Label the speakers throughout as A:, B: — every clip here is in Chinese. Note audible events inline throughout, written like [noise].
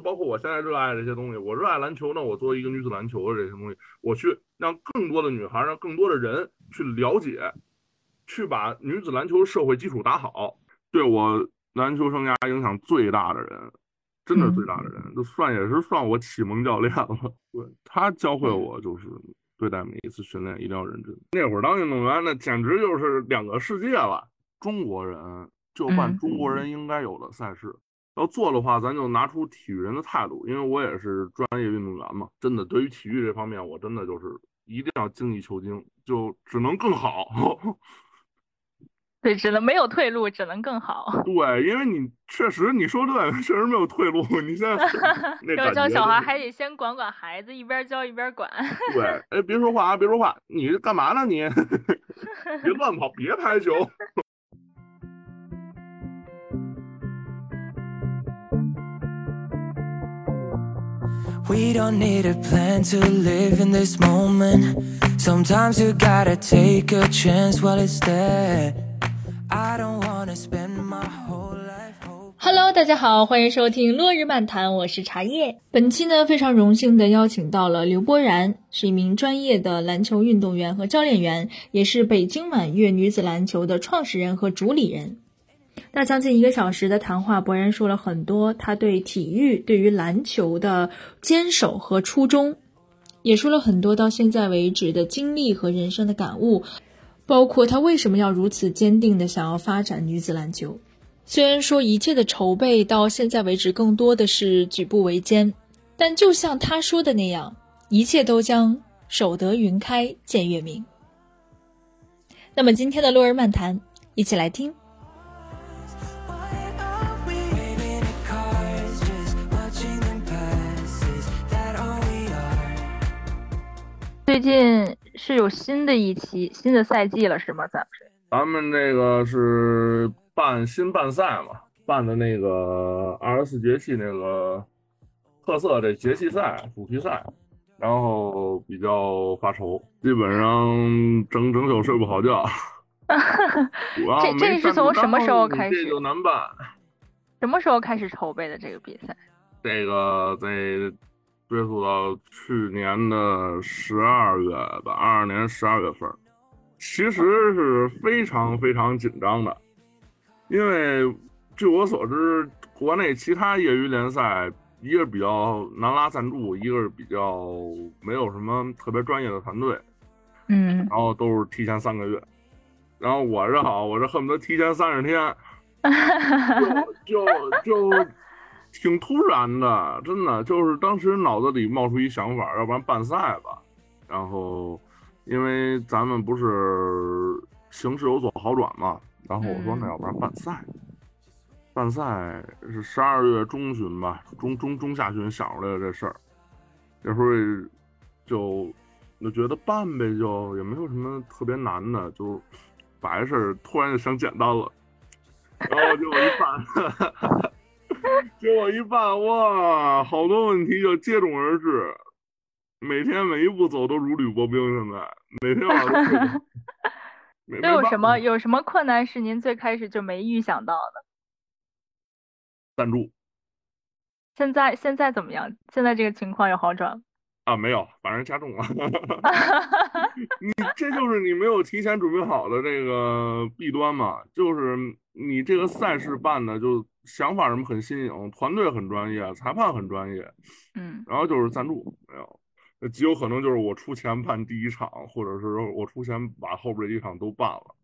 A: 就包括我现在热爱这些东西，我热爱篮球呢，我作为一个女子篮球的这些东西，我去让更多的女孩，让更多的人去了解，去把女子篮球社会基础打好，对我篮球生涯影响最大的人，真的最大的人，就算也是算我启蒙教练了。对他教会我就是对待每一次训练一定要认真。那会儿当运动员，那简直就是两个世界了。中国人就办中国人应该有的赛事。要做的话，咱就拿出体育人的态度，因为我也是专业运动员嘛。真的，对于体育这方面，我真的就是一定要精益求精，就只能更好。
B: 对，只能没有退路，只能更好。
A: 对，因为你确实你说对，确实没有退路。你现在 [laughs]
B: 要教小孩，还得先管管孩子，一边教一边管。
A: 对，哎，别说话啊，别说话，你干嘛呢？你 [laughs] 别乱跑，别拍球。We don't need a plan to live in this moment. Sometimes you gotta take a chance while it's there. I don't wanna spend my whole life.
B: Hello，大家好，欢迎收听落日漫谈，我是茶叶。本期呢，非常荣幸的邀请到了刘波然，是一名专业的篮球运动员和教练员，也是北京满月女子篮球的创始人和主理人。那将近一个小时的谈话，博然说了很多他对体育、对于篮球的坚守和初衷，也说了很多到现在为止的经历和人生的感悟，包括他为什么要如此坚定的想要发展女子篮球。虽然说一切的筹备到现在为止更多的是举步维艰，但就像他说的那样，一切都将守得云开见月明。那么今天的落日漫谈，一起来听。最近是有新的一期新的赛季了，是吗？咱们是？
A: 咱们这个是办新办赛嘛，办的那个二十四节气那个特色这节气赛主题赛，然后比较发愁，基本上整整宿睡不好觉。[laughs]
B: 这这是从什么时候开始？
A: 这就难办。
B: 什么时候开始筹备的这个比赛？
A: 这个在。追溯到去年的十二月吧，二二年十二月份，其实是非常非常紧张的，因为据我所知，国内其他业余联赛，一个比较难拉赞助，一个是比较没有什么特别专业的团队，
B: 嗯，
A: 然后都是提前三个月，然后我这好，我这恨不得提前三十天，[laughs] 就就就。挺突然的，真的就是当时脑子里冒出一想法，要不然办赛吧。然后，因为咱们不是形势有所好转嘛，然后我说那要不然办赛。办赛是十二月中旬吧，中中中下旬想出来的这事儿。那时候就就觉得办呗，就也没有什么特别难的，就把这事儿突然就想简单了，然后就一办。[laughs] 结果一办，哇，好多问题就接踵而至，每天每一步走都如履薄冰。现在每天晚上都 [laughs]
B: 有什么有什么困难是您最开始就没预想到的？
A: 赞助。
B: 现在现在怎么样？现在这个情况有好转？
A: 啊，没有，反而加重了。[laughs] 你这就是你没有提前准备好的这个弊端嘛？就是你这个赛事办的就。想法什么很新颖，团队很专业，裁判很专业，
B: 嗯，
A: 然后就是赞助没有，那极有可能就是我出钱办第一场，或者是我出钱把后边这一场都办了。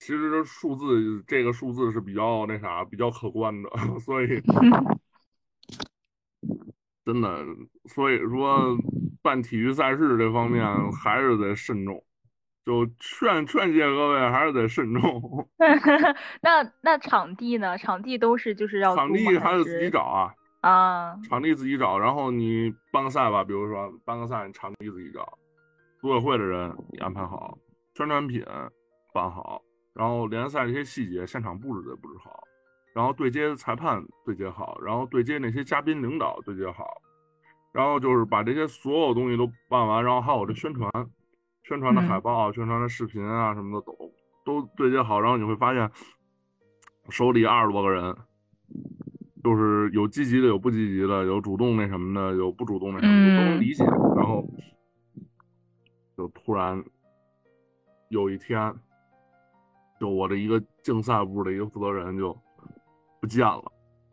A: 其实这数字这个数字是比较那啥，比较可观的，[laughs] 所以 [laughs] 真的，所以说办体育赛事这方面还是得慎重。就劝劝诫各位，还是得慎重。[laughs]
B: 那那场地呢？场地都是就是要
A: 场地还得自己找啊
B: 啊！
A: 场地自己找，然后你办个赛吧，比如说办个赛，你场地自己找，组委会的人你安排好，宣传品办好，然后联赛这些细节现场布置得布置好，然后对接裁判对接好，然后对接那些嘉宾领导对接好，然后就是把这些所有东西都办完，然后还有这宣传。宣传的海报、宣传的视频啊什么的都都对接好，然后你会发现手里二十多个人，就是有积极的，有不积极的，有主动那什么的，有不主动那什么的，都能理解。然后就突然有一天，就我的一个竞赛部的一个负责人就不见了，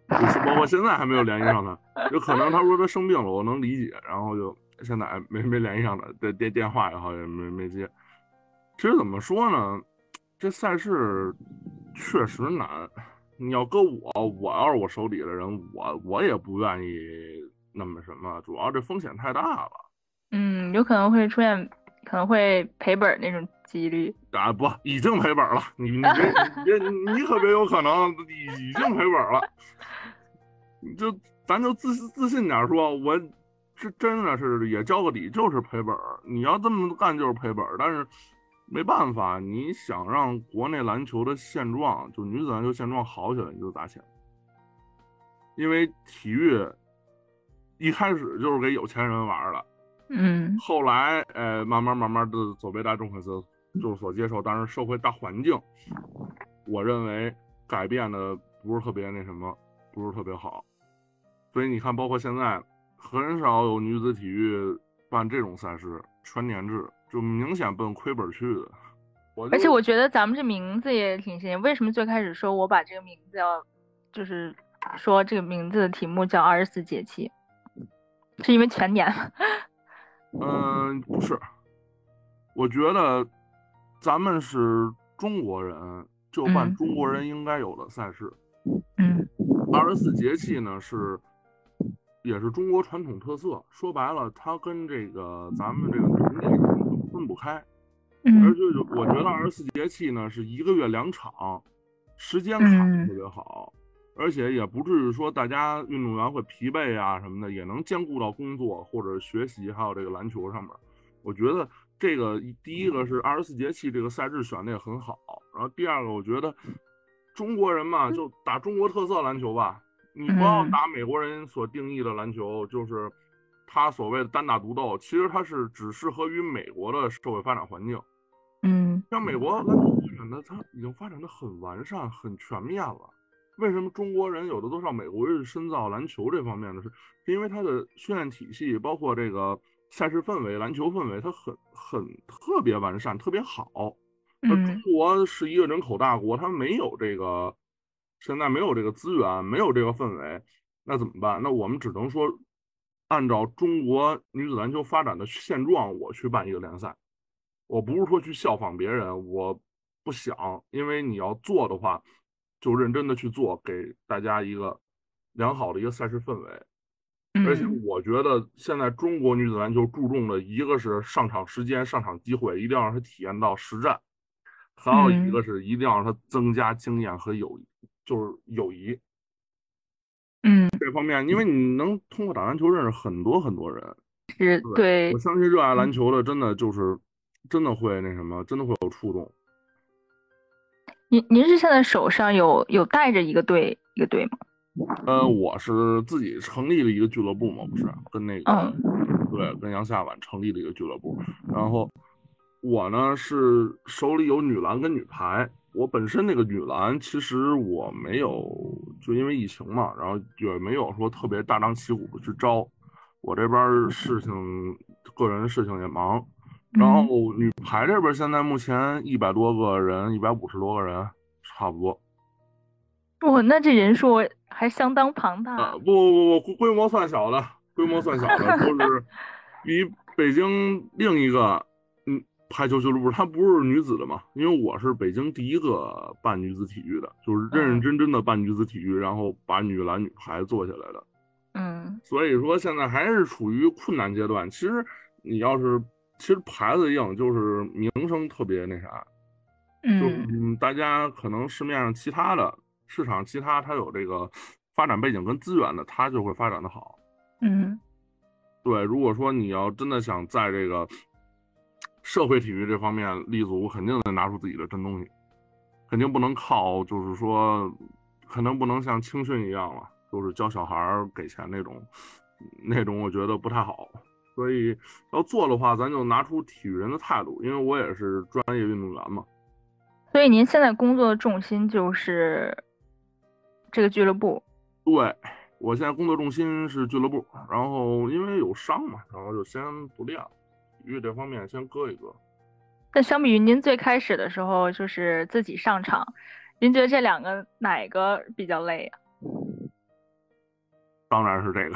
A: 就是包括现在还没有联系上他。有可能他说他生病了，我能理解。然后就现在没没联系上他，电电电话也好也没没接。其实怎么说呢，这赛事确实难。你要搁我，我要是我手底的人，我我也不愿意那么什么，主要这风险太大了。
B: 嗯，有可能会出现，可能会赔本那种几率。
A: 啊不，已经赔本了。你你别别你可别有可能已经赔本了。你 [laughs] 就咱就自自信点说，我这真的是也交个底，就是赔本。你要这么干就是赔本，但是。没办法，你想让国内篮球的现状，就女子篮球现状好起来，你就砸钱。因为体育一开始就是给有钱人玩的，
B: 嗯，
A: 后来呃慢慢慢慢的走被大众粉丝就是所接受，但是社会大环境，我认为改变的不是特别那什么，不是特别好。所以你看，包括现在很少有女子体育办这种赛事，全年制。就明显奔亏本去的，
B: 而且我觉得咱们这名字也挺新。为什么最开始说我把这个名字要，就是说这个名字的题目叫二十四节气，是因为全年吗？[laughs]
A: 嗯，不是，我觉得咱们是中国人，就办中国人应该有的赛事。
B: 嗯，
A: 二十四节气呢是。也是中国传统特色，说白了，它跟这个咱们这个农历分不开。而且我觉得二十四节气呢是一个月两场，时间卡的特别好，而且也不至于说大家运动员会疲惫啊什么的，也能兼顾到工作或者学习，还有这个篮球上面。我觉得这个第一个是二十四节气这个赛制选的也很好，然后第二个我觉得中国人嘛就打中国特色篮球吧。你不要打美国人所定义的篮球，就是他所谓的单打独斗，其实他是只适合于美国的社会发展环境。
B: 嗯，
A: 像美国篮球发展的，它已经发展的很完善、很全面了。为什么中国人有的都上美国去深造篮球这方面呢？是因为它的训练体系，包括这个赛事氛围、篮球氛围，它很很特别完善、特别好。那中国是一个人口大国，它没有这个。现在没有这个资源，没有这个氛围，那怎么办？那我们只能说，按照中国女子篮球发展的现状，我去办一个联赛。我不是说去效仿别人，我不想，因为你要做的话，就认真的去做，给大家一个良好的一个赛事氛围。而且我觉得现在中国女子篮球注重的一个是上场时间、上场机会，一定要让她体验到实战；还有一个是一定要让她增加经验和友谊。就是友谊，
B: 嗯，
A: 这方面，因为你能通过打篮球认识很多很多人，
B: 是对。
A: 我相信热爱篮球的，真的就是真的会那什么，真的会有触动。
B: 您您是现在手上有有带着一个队一个队吗？
A: 呃，我是自己成立了一个俱乐部嘛，不是跟那个对，跟杨夏晚成立了一个俱乐部，然后我呢是手里有女篮跟女排。我本身那个女篮，其实我没有，就因为疫情嘛，然后也没有说特别大张旗鼓的去招。我这边事情，个人事情也忙。然后女排这边现在目前一百多个人，一百五十多个人，差不多。
B: 哇，那这人数还相当庞大。
A: 不不不不，规模算小的，规模算小的，就是 [laughs] 比北京另一个。排球俱乐部，[laughs] 它不是女子的嘛？因为我是北京第一个办女子体育的，就是认认真真的办女子体育，然后把女篮、女排做起来的。
B: 嗯，
A: 所以说现在还是处于困难阶段。其实你要是，其实牌子硬，就是名声特别那啥。
B: 嗯，
A: 就大家可能市面上其他的市场，其他它有这个发展背景跟资源的，它就会发展的好。
B: 嗯，
A: 对，如果说你要真的想在这个。社会体育这方面立足，肯定得拿出自己的真东西，肯定不能靠，就是说，可能不能像青训一样了，就是教小孩给钱那种，那种我觉得不太好。所以要做的话，咱就拿出体育人的态度，因为我也是专业运动员嘛。
B: 所以您现在工作的重心就是这个俱乐部，
A: 对，我现在工作重心是俱乐部，然后因为有伤嘛，然后就先不练了，体育这方面先搁一搁。
B: 那相比于您最开始的时候，就是自己上场，您觉得这两个哪个比较累啊？
A: 当然是这个，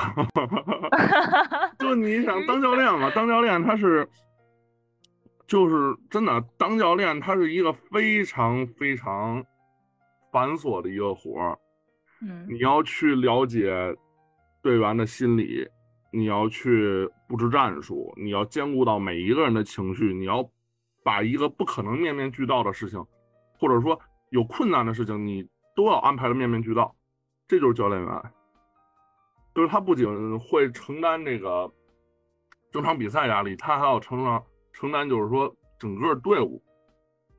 A: [laughs] 就你想当教练嘛，当教练他是，就是真的当教练，他是一个非常非常繁琐的一个活儿。
B: 嗯，
A: 你要去了解队员的心理，你要去布置战术，你要兼顾到每一个人的情绪，你要把一个不可能面面俱到的事情，或者说有困难的事情，你都要安排的面面俱到，这就是教练员。就是他不仅会承担这个整场比赛压力，他还要承担承担，就是说整个队伍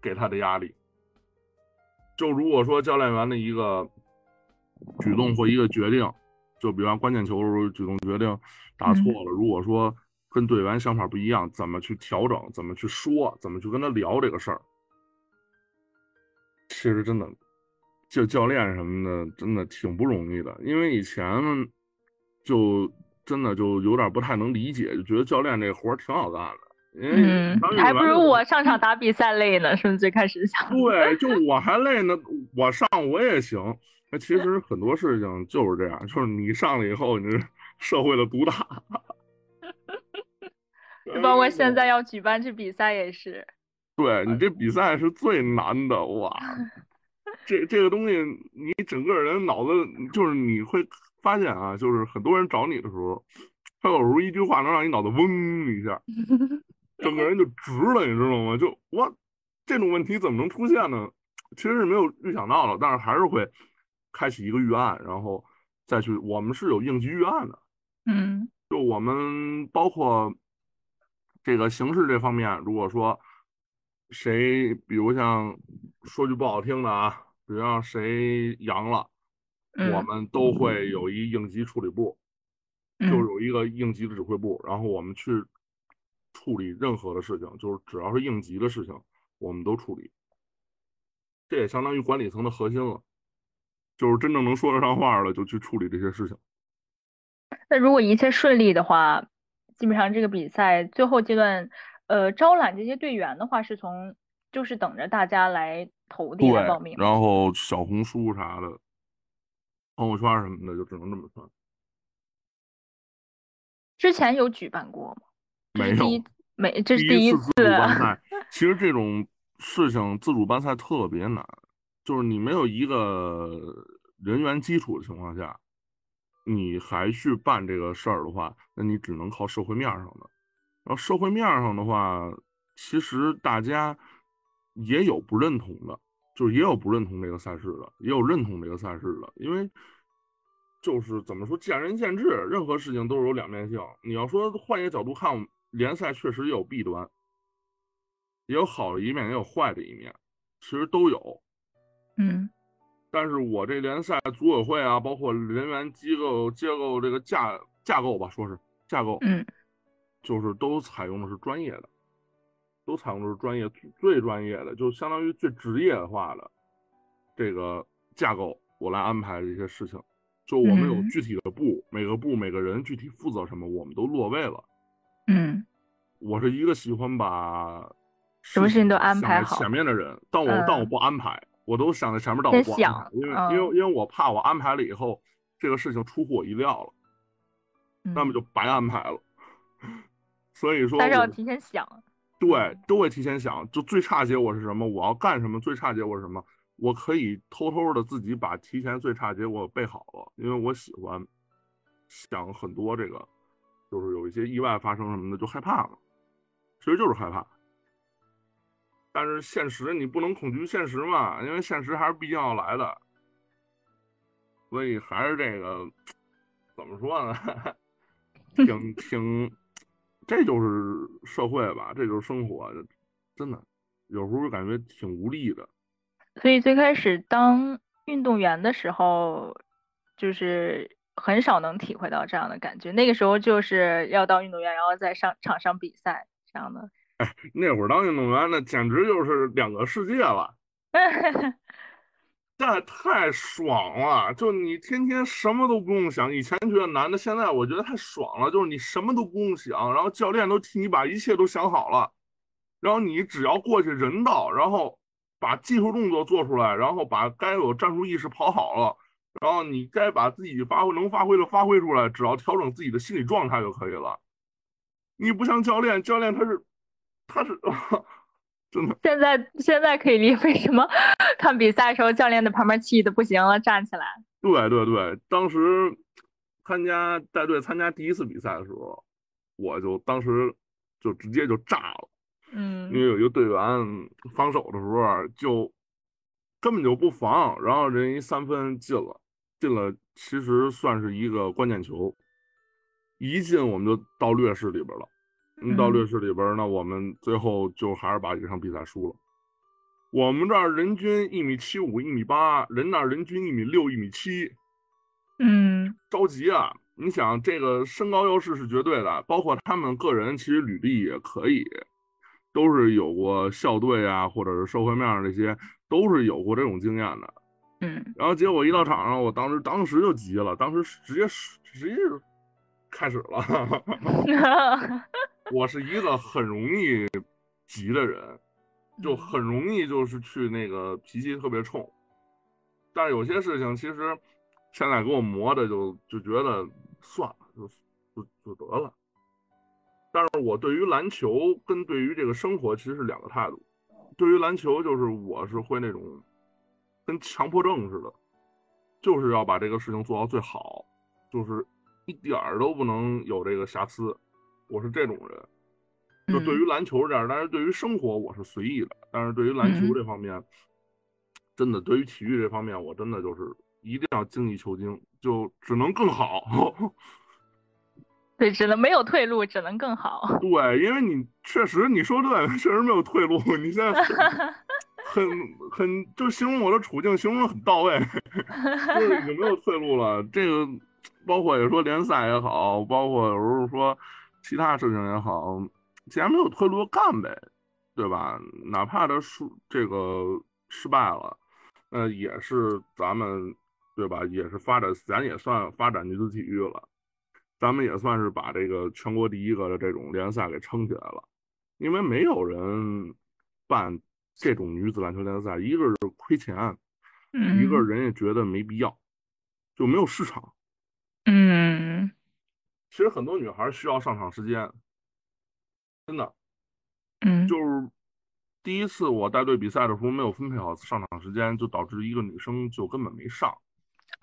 A: 给他的压力。就如果说教练员的一个举动或一个决定，就比方关键球举动决定打错了，如果说跟队员想法不一样，怎么去调整，怎么去说，怎么去跟他聊这个事儿，其实真的就教练什么的，真的挺不容易的，因为以前。就真的就有点不太能理解，就觉得教练这活儿挺好干的，嗯
B: 还不如我上场打比赛累呢，是不是最开始想？
A: 对，就我还累呢，我上我也行。那其实很多事情就是这样，就是你上了以后，你是 [laughs] 社会的毒打。[laughs]
B: 就包括现在要举办这比赛也是。
A: 对你这比赛是最难的哇，[laughs] 这这个东西你整个人脑子就是你会。发现啊，就是很多人找你的时候，他有时候一句话能让你脑子嗡一下，整个人就直了，你知道吗？就哇，这种问题怎么能出现呢？其实是没有预想到的，但是还是会开启一个预案，然后再去。我们是有应急预案的，
B: 嗯，
A: 就我们包括这个形式这方面，如果说谁，比如像说句不好听的啊，比如像谁阳了。我们都会有一应急处理部，就有一个应急的指挥部，然后我们去处理任何的事情，就是只要是应急的事情，我们都处理。这也相当于管理层的核心了，就是真正能说得上话的，就去处理这些事情。
B: 那如果一切顺利的话，基本上这个比赛最后阶段，呃，招揽这些队员的话，是从就是等着大家来投递来报名，
A: 然后小红书啥的。朋友圈什么的就只能这么算。
B: 之前有举办过吗？
A: 没有，
B: 没，这是第
A: 一
B: 次。
A: 其实这种事情自主办赛特别难，就是你没有一个人员基础的情况下，你还去办这个事儿的话，那你只能靠社会面上的。然后社会面上的话，其实大家也有不认同的。就是也有不认同这个赛事的，也有认同这个赛事的，因为就是怎么说，见仁见智，任何事情都是有两面性。你要说换一个角度看，联赛确实也有弊端，也有好的一面，也有坏的一面，其实都有。
B: 嗯，
A: 但是我这联赛组委会啊，包括人员机构、结构这个架架构吧，说是架构，
B: 嗯，
A: 就是都采用的是专业的。都采用的是专业最专业的，就相当于最职业化的这个架构，我来安排这些事情。就我们有具体的部，每个部每个人具体负责什么，我们都落位了。
B: 嗯，
A: 我是一个喜欢把
B: 什么事情都安排好
A: 前面的人，但我但我不安排，我都想在前面，但我不安排，因为因为因为我怕我安排了以后，这个事情出乎我意料了，那么就白安排了。所以说，
B: 但是要提前想。
A: 对，都会提前想，就最差结果是什么，我要干什么，最差结果是什么，我可以偷偷的自己把提前最差结果备好了，因为我喜欢想很多这个，就是有一些意外发生什么的就害怕了，其实就是害怕。但是现实你不能恐惧现实嘛，因为现实还是必定要来的，所以还是这个怎么说呢，[laughs] 挺挺。这就是社会吧，这就是生活，真的，有时候感觉挺无力的。
B: 所以最开始当运动员的时候，就是很少能体会到这样的感觉。那个时候就是要当运动员，然后在上场上比赛这样的。
A: 哎，[laughs] 那会儿当运动员那简直就是两个世界了。[laughs] 但太爽了，就你天天什么都不用想。以前觉得难的，现在我觉得太爽了。就是你什么都不用想，然后教练都替你把一切都想好了，然后你只要过去人到，然后把技术动作做出来，然后把该有战术意识跑好了，然后你该把自己发挥能发挥的发挥出来，只要调整自己的心理状态就可以了。你不像教练，教练他是他是。[laughs] 真的，
B: 现在现在可以理解为什么看比赛的时候教练在旁边气的不行了，站起来。
A: 对对对，当时参加带队参加第一次比赛的时候，我就当时就直接就炸了。
B: 嗯。
A: 因为有一个队员防守的时候就根本就不防，然后人一三分进了，进了，其实算是一个关键球，一进我们就到劣势里边了。到劣势里边，那我们最后就还是把这场比赛输了。我们这儿人均一米七五、一米八，人那儿人均一米六、一米七。
B: 嗯，
A: 着急啊！你想，这个身高优势是绝对的，包括他们个人其实履历也可以，都是有过校队啊，或者是社会面这些，都是有过这种经验的。
B: 嗯，
A: 然后结果一到场上，我当时当时就急了，当时直接直接开始了。[laughs] 我是一个很容易急的人，就很容易就是去那个脾气特别冲，但是有些事情其实现在给我磨的就就觉得算了，就就就得了。但是我对于篮球跟对于这个生活其实是两个态度。对于篮球，就是我是会那种跟强迫症似的，就是要把这个事情做到最好，就是一点儿都不能有这个瑕疵。我是这种人，就对于篮球这样，但是对于生活我是随意的。但是对于篮球这方面，真的对于体育这方面，我真的就是一定要精益求精，就只能更好。[laughs]
B: 对，只能没有退路，只能更好。[laughs]
A: 对，因为你确实你说对，确实没有退路。你现在很 [laughs] 很就形容我的处境，形容的很到位，就是已经没有退路了。这个包括也说联赛也好，包括有时候说。其他事情也好，既然没有退路，干呗，对吧？哪怕他输这个失败了，呃，也是咱们，对吧？也是发展，咱也算发展女子体育了，咱们也算是把这个全国第一个的这种联赛给撑起来了。因为没有人办这种女子篮球联赛，一个是亏钱，一个人也觉得没必要，就没有市场。
B: 嗯。
A: 其实很多女孩需要上场时间，真的，
B: 嗯，
A: 就是第一次我带队比赛的时候没有分配好上场时间，就导致一个女生就根本没上，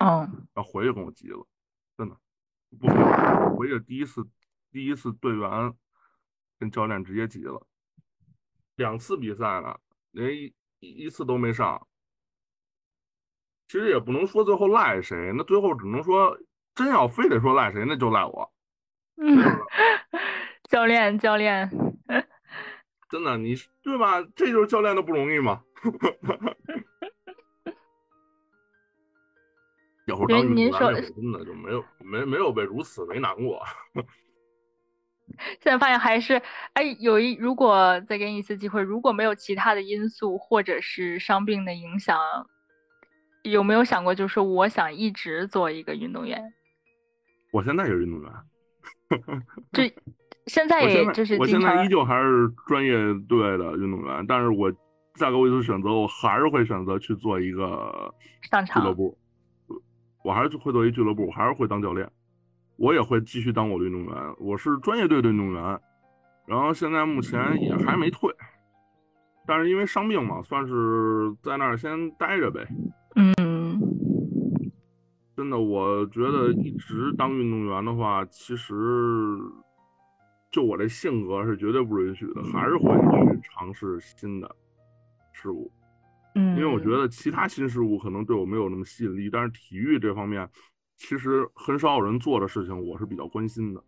B: 哦，
A: 然后回去跟我急了，真的，不回去第一次第一次队员跟教练直接急了，两次比赛了，连一一次都没上，其实也不能说最后赖谁，那最后只能说真要非得说赖谁，那就赖我。
B: 嗯，[laughs] 教练，教练，[laughs]
A: 真的，你对吧？这就是教练的不容易嘛。[laughs] 要会当运动员，真的就没有没没有被如此为难过。
B: 现在发现还是，哎，有一如果再给你一次机会，如果没有其他的因素或者是伤病的影响，有没有想过，就是我想一直做一个运动员？
A: 我现在也是运动员。[laughs]
B: 这现在也就是
A: 我现在依旧还是专业队的运动员，但是我再给我一次选择，我还是会选择去做一个俱乐部。我还是会做一俱乐部，我还是会当教练。我也会继续当我的运动员。我是专业队的运动员，然后现在目前也还没退，但是因为伤病嘛，算是在那儿先待着呗。
B: 嗯。
A: 真的，我觉得一直当运动员的话，其实就我这性格是绝对不允许的，还是会去尝试新的事物。
B: 嗯，
A: 因为我觉得其他新事物可能对我没有那么吸引力，但是体育这方面其实很少有人做的事情，我是比较关心的。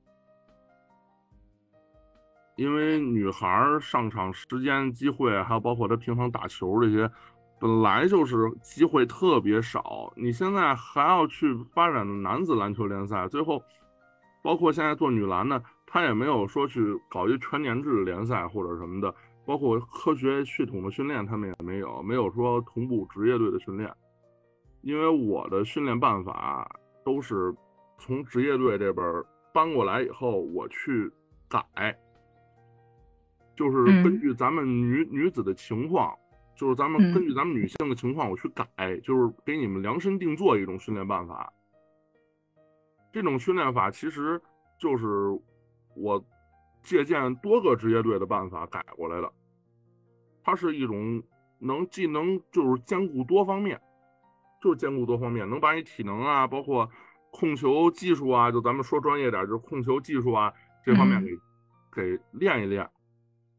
A: 因为女孩上场时间、机会，还有包括她平常打球这些。本来就是机会特别少，你现在还要去发展男子篮球联赛，最后，包括现在做女篮呢，他也没有说去搞一全年制的联赛或者什么的，包括科学系统的训练，他们也没有，没有说同步职业队的训练，因为我的训练办法都是从职业队这边搬过来以后，我去改，就是根据咱们女女子的情况，就是咱们根据咱们女性的情况，我去改，就是给你们量身定做一种训练办法。这种训练法其实就是我借鉴多个职业队的办法改过来的，它是一种能既能就是兼顾多方面。就是兼顾多方面，能把你体能啊，包括控球技术啊，就咱们说专业点，就是控球技术啊这方面给给练一练，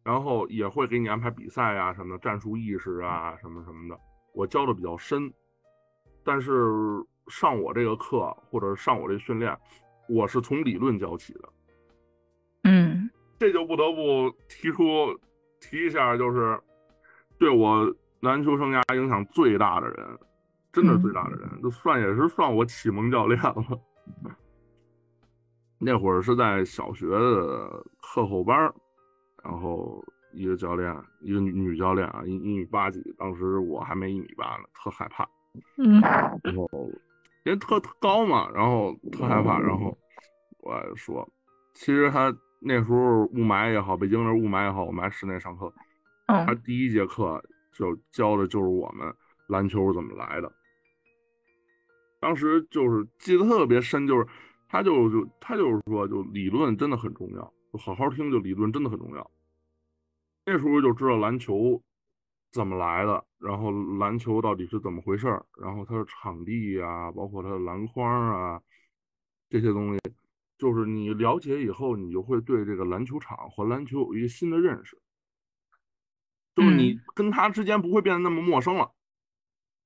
A: 然后也会给你安排比赛啊什么的，战术意识啊什么什么的，我教的比较深。但是上我这个课或者上我这训练，我是从理论教起的。
B: 嗯，
A: 这就不得不提出提一下，就是对我篮球生涯影响最大的人。真的是最大的人，就算也是算我启蒙教练了。[laughs] 那会儿是在小学的课后班然后一个教练，一个女女教练啊，一一米八几，当时我还没一米八呢，特害怕。
B: 嗯。
A: 然后因为特特高嘛，然后特害怕，然后我说，其实他那时候雾霾也好，北京的雾霾也好，我们还室内上课。他第一节课就教的就是我们篮球怎么来的。当时就是记得特别深，就是他就就他就是说，就理论真的很重要，就好好听，就理论真的很重要。那时候就知道篮球怎么来的，然后篮球到底是怎么回事儿，然后它的场地啊，包括它的篮筐啊这些东西，就是你了解以后，你就会对这个篮球场和篮球有一个新的认识，就是你跟他之间不会变得那么陌生了。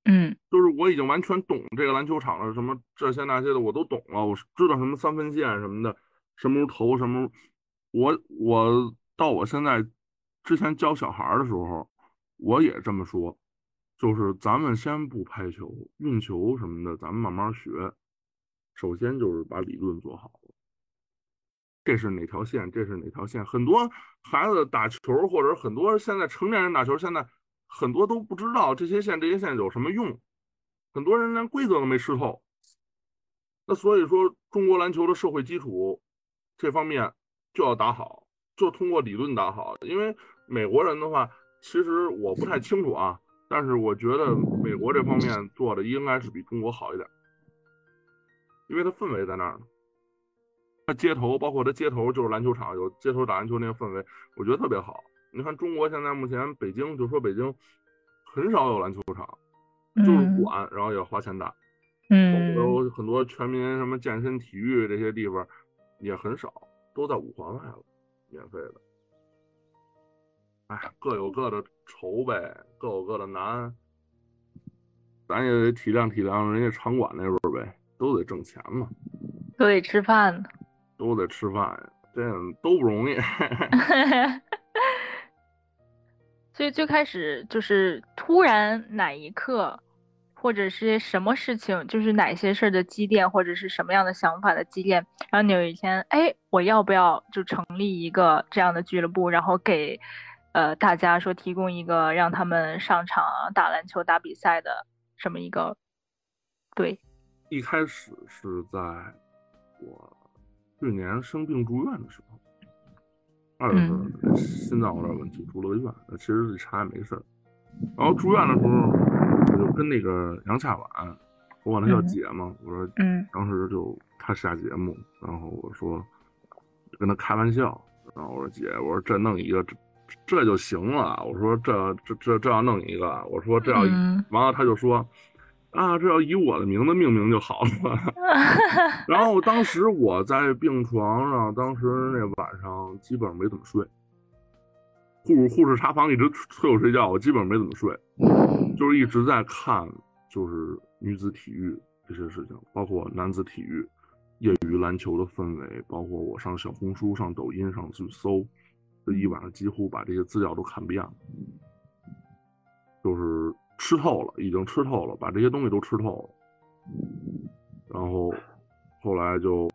B: 嗯，
A: 就是我已经完全懂这个篮球场了，什么这些那些的我都懂了，我知道什么三分线什么的，什么时候投什么，我我到我现在之前教小孩的时候，我也这么说，就是咱们先不拍球、运球什么的，咱们慢慢学，首先就是把理论做好了，这是哪条线，这是哪条线，很多孩子打球或者很多现在成年人打球现在。很多都不知道这些线这些线有什么用，很多人连规则都没吃透。那所以说，中国篮球的社会基础这方面就要打好，就通过理论打好。因为美国人的话，其实我不太清楚啊，但是我觉得美国这方面做的应该是比中国好一点，因为它氛围在那儿呢。它街头，包括它街头就是篮球场，有街头打篮球那个氛围，我觉得特别好。你看，中国现在目前北京就说北京很少有篮球场，就是管，然后也花钱打。
B: 嗯，
A: 有很多全民什么健身体育这些地方也很少，都在五环外了，免费的。哎，各有各的愁呗，各有各的难，咱也得体谅体谅人家场馆那边呗，都得挣钱嘛，
B: 都得吃饭呢，
A: 都得吃饭呀，这都不容易。[laughs]
B: 所以最开始就是突然哪一刻，或者是什么事情，就是哪些事儿的积淀，或者是什么样的想法的积淀，然后你有一天，哎，我要不要就成立一个这样的俱乐部，然后给，呃，大家说提供一个让他们上场打篮球、打比赛的这么一个，对。
A: 一开始是在我去年生病住院的时候。二月份心脏有点问题，住了个院。那其实查也没事儿。然后住院的时候，我就跟那个杨夏晚，我管她叫姐嘛。我说，
B: 嗯，
A: 当时就她下节目，然后我说跟她开玩笑，然后我说姐，我说这弄一个这这就行了。我说这这这这要弄一个，我说这要完了，她就说。啊，这要以我的名字命名就好了。[laughs] 然后当时我在病床上，当时那晚上基本上没怎么睡。护护士查房一直催我睡觉，我基本上没怎么睡，就是一直在看，就是女子体育这些事情，包括男子体育、业余篮球的氛围，包括我上小红书、上抖音上去搜，这一晚上几乎把这些资料都看遍了，就是。吃透了，已经吃透了，把这些东西都吃透了。然后后来就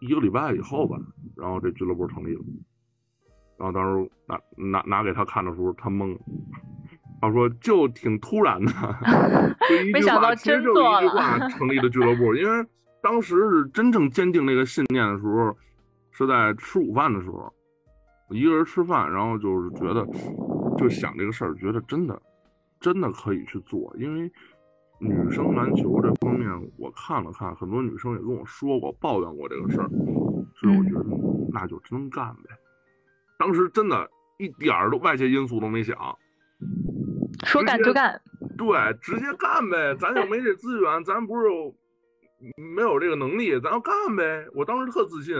A: 一个礼拜以后吧，然后这俱乐部成立了。然后当时拿拿拿给他看的时候，他懵。他说就挺突然的，[laughs] 就一
B: 没
A: 句话，
B: 想到真
A: 其实就是
B: 做了
A: 一句话 [laughs] 成立的俱乐部。因为当时是真正坚定这个信念的时候，是在吃午饭的时候，我一个人吃饭，然后就是觉得就想这个事儿，觉得真的真的可以去做，因为女生篮球这方面我看了看，很多女生也跟我说过抱怨过这个事儿，所以我觉得那就真干呗。当时真的一点儿都外界因素都没想。
B: 说干就干。
A: 对，直接干呗，咱又没这资源，咱不是没有这个能力，咱要干呗。我当时特自信，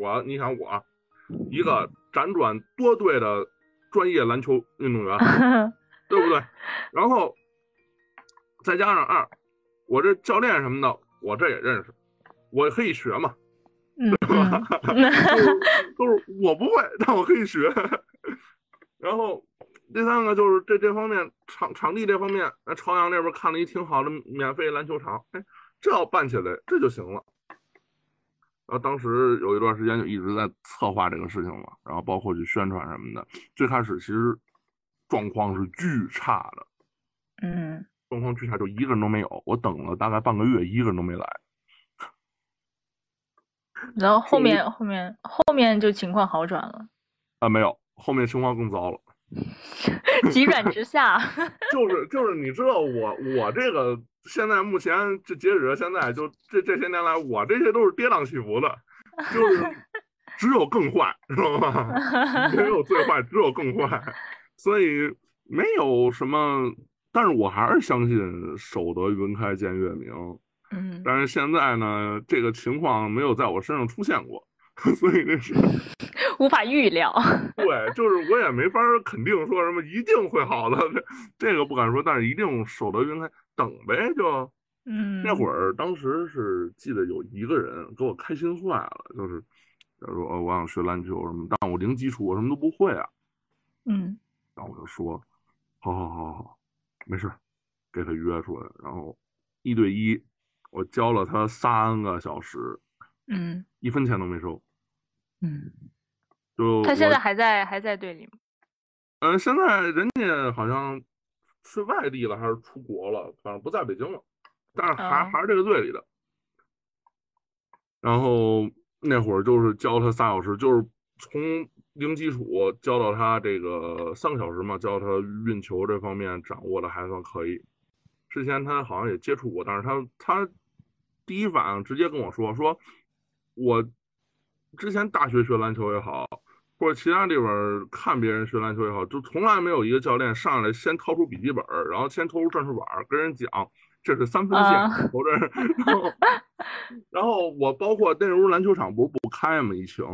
A: 我你想我一个辗转多队的专业篮球运动员，[laughs] 对不对？然后再加上二，我这教练什么的，我这也认识，我可以学嘛，
B: 嗯，[laughs]
A: 就是都是我不会，但我可以学。[laughs] 然后第三个就是这这方面场场地这方面，那朝阳那边看了一挺好的免费篮球场，哎，这要办起来这就行了。然后当时有一段时间就一直在策划这个事情嘛，然后包括去宣传什么的。最开始其实状况是巨差的，
B: 嗯，
A: 状况巨差，就一个人都没有。我等了大概半个月，一个人都没来。
B: 然后后面后面后面就情况好转了，
A: 啊，没有，后面情况更糟了。
B: 急转直下。
A: 就 [laughs] 是就是，你知道我我这个现在目前这截止到现在，就这这些年来，我这些都是跌宕起伏的，就是 [laughs] 只有更坏，知道吗？没有最坏，只有更坏，所以没有什么。但是我还是相信守得云开见月明。
B: 嗯，
A: 但是现在呢，这个情况没有在我身上出现过，[laughs] 所以这是
B: 无法预料。[laughs]
A: 对，就是我也没法肯定说什么一定会好的，这 [laughs] 这个不敢说，但是一定守得云开，等呗就。
B: 嗯，
A: 那会儿当时是记得有一个人给我开心坏了，就是他说哦，我想学篮球什么，但我零基础，我什么都不会啊。
B: 嗯，
A: 然后我就说，好好好好，没事，给他约出来，然后一对一，我教了他三个小时，
B: 嗯
A: 一分钱都没收。
B: 嗯，
A: 就
B: 他现在还在还在队里吗？
A: 嗯，现在人家好像去外地了，还是出国了，反正不在北京了，但是还、
B: 哦
A: 还是这个队里的。然后那会儿就是教他仨小时，就是从零基础教到他这个三个小时嘛，教他运球这方面掌握的还算可以。之前他好像也接触过，但是他他第一反应直接跟我说说，我之前大学学篮球也好，或者其他地方看别人学篮球也好，就从来没有一个教练上来先掏出笔记本，然后先掏出战术板跟人讲这是三分线
B: 啊，
A: 投这儿，[laughs] 然后然后我包括那时候篮球场不是不开嘛，疫情，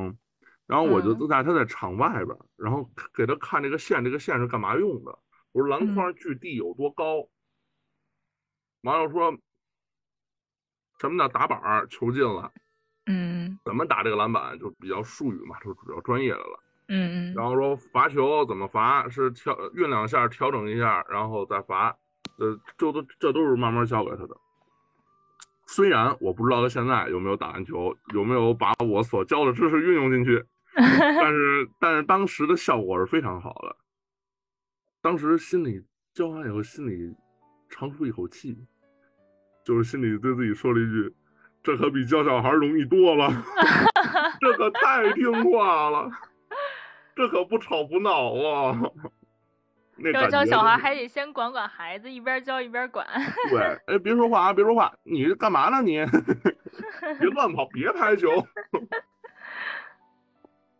A: 然后我就
B: 嗯
A: 在他在场外边，然后给他看这个线，这个线是干嘛用的？我说篮筐距地有多高？完了说什么叫打板球进了？
B: 嗯
A: 怎么打这个篮板就比较术语嘛，就比较专业的了。
B: 嗯嗯
A: 然后说罚球怎么罚，是调运两下调整一下，然后再罚，呃，这都这都是慢慢教给他的。虽然我不知道他现在有没有打篮球，有没有把我所教的知识运用进去，[laughs] 但是但是当时的效果是非常好的。当时心里教完以后，心里长出一口气，就是心里对自己说了一句：“这可比教小孩容易多了，[laughs] 这可太听话了，这可不吵不闹啊。[laughs] ”那
B: 教教小孩还得先管管孩子，一边教一边管。
A: 对，哎，别说话啊，别说话，你干嘛呢你？[laughs] 别乱跑，别拍球。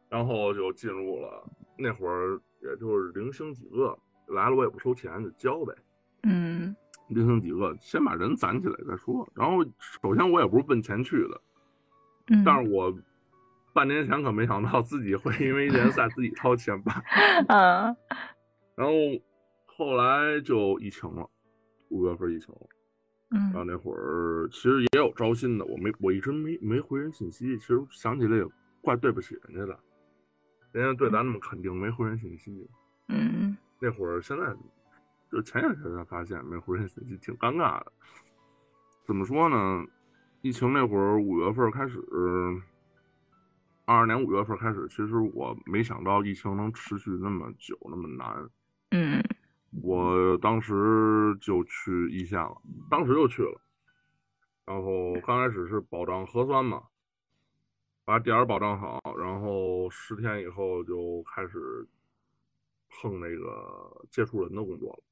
A: 然后就进入了那会儿，也就是零星几个来了，我也不收钱，就教呗。
B: 嗯
A: 零星几个，先把人攒起来再说。然后首先我也不是奔钱去的，
B: 嗯，
A: 但是我半年前可没想到自己会因为联赛自己掏钱办。
B: 嗯 [laughs]
A: 然后后来就疫情了，五月份疫情了。然后
B: 嗯
A: 那会儿其实也有招新的，我没我一直没没回人信息，其实想起来也怪对不起人家的，人家对咱那么肯定，没回人信息。
B: 嗯
A: 那会儿现在就前两天才发现没回人信息，挺尴尬的。怎么说呢？疫情那会儿五月份开始，二二年五月份开始，其实我没想到疫情能持续那么久那么难。
B: 嗯
A: 我当时就去一线了，当时就去了。然后刚开始是保障核酸嘛，把点儿保障好，然后十天以后就开始碰那个接触人的工作了。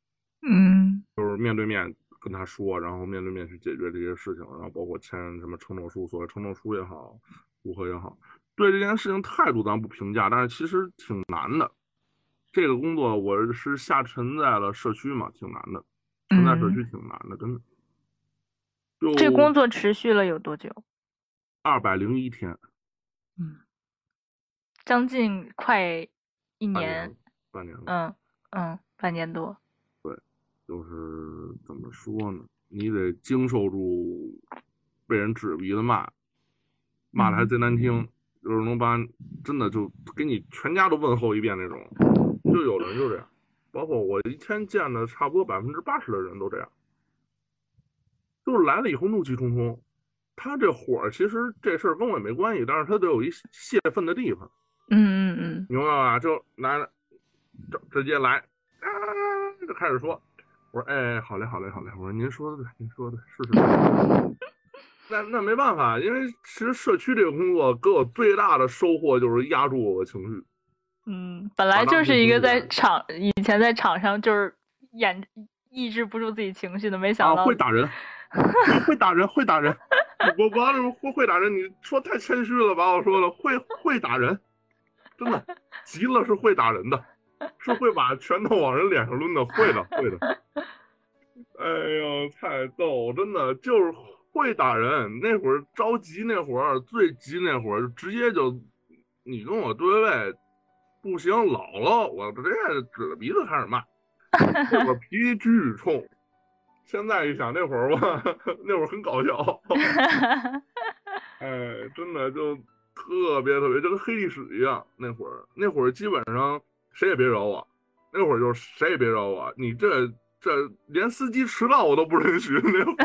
B: 嗯，
A: 就是面对面跟他说，然后面对面去解决这些事情，然后包括签什么承诺书，所谓承诺书也好，如何也好，对这件事情态度咱不评价，但是其实挺难的。这个工作我是下沉在了社区嘛，挺难的，沉在社区挺难的，真的。就
B: 这工作持续了有多久？
A: 二百零一天，
B: 嗯，将近快一年，
A: 半年了，
B: 嗯嗯，半年多。
A: 对，就是怎么说呢？你得经受住被人指着鼻子骂，骂的还贼难听，就是能把真的就给你全家都问候一遍那种。就有人就这样，包括我一天见的差不多百分之八十的人都这样。就是来了以后怒气冲冲，他这火其实这事儿跟我也没关系，但是他得有一泄愤的地方。
B: 嗯嗯嗯，
A: 明白吧？就来了，直直接来，啊，就开始说。我说，哎，好嘞，好嘞，好嘞。我说，您说的对，您说的是是是。[laughs] 那那没办法，因为其实社区这个工作给我最大的收获就是压住我的情绪。
B: 嗯，本来就是一个在场以前在场上就是演抑制不住自己情绪的，没想到
A: 会打人。会打人，会打人。我我要会会打人，你说太谦虚了，把我说了，会会打人，真的急了是会打人的，是会把拳头往人脸上抡的，会的会的。哎呦，太逗，真的就是会打人。那会儿着急，那会儿最急那会儿，就直接就你跟我对位，不行，老了，我直接指着鼻子开始骂。那会儿 [laughs] 脾气巨冲。现在一想那会儿吧，[laughs] 那会儿很搞笑，[laughs] 哎，真的就特别特别，就跟黑历史一样。那会儿那会儿基本上谁也别惹我，那会儿就是谁也别惹我。你这这连司机迟到我都不允许。那会儿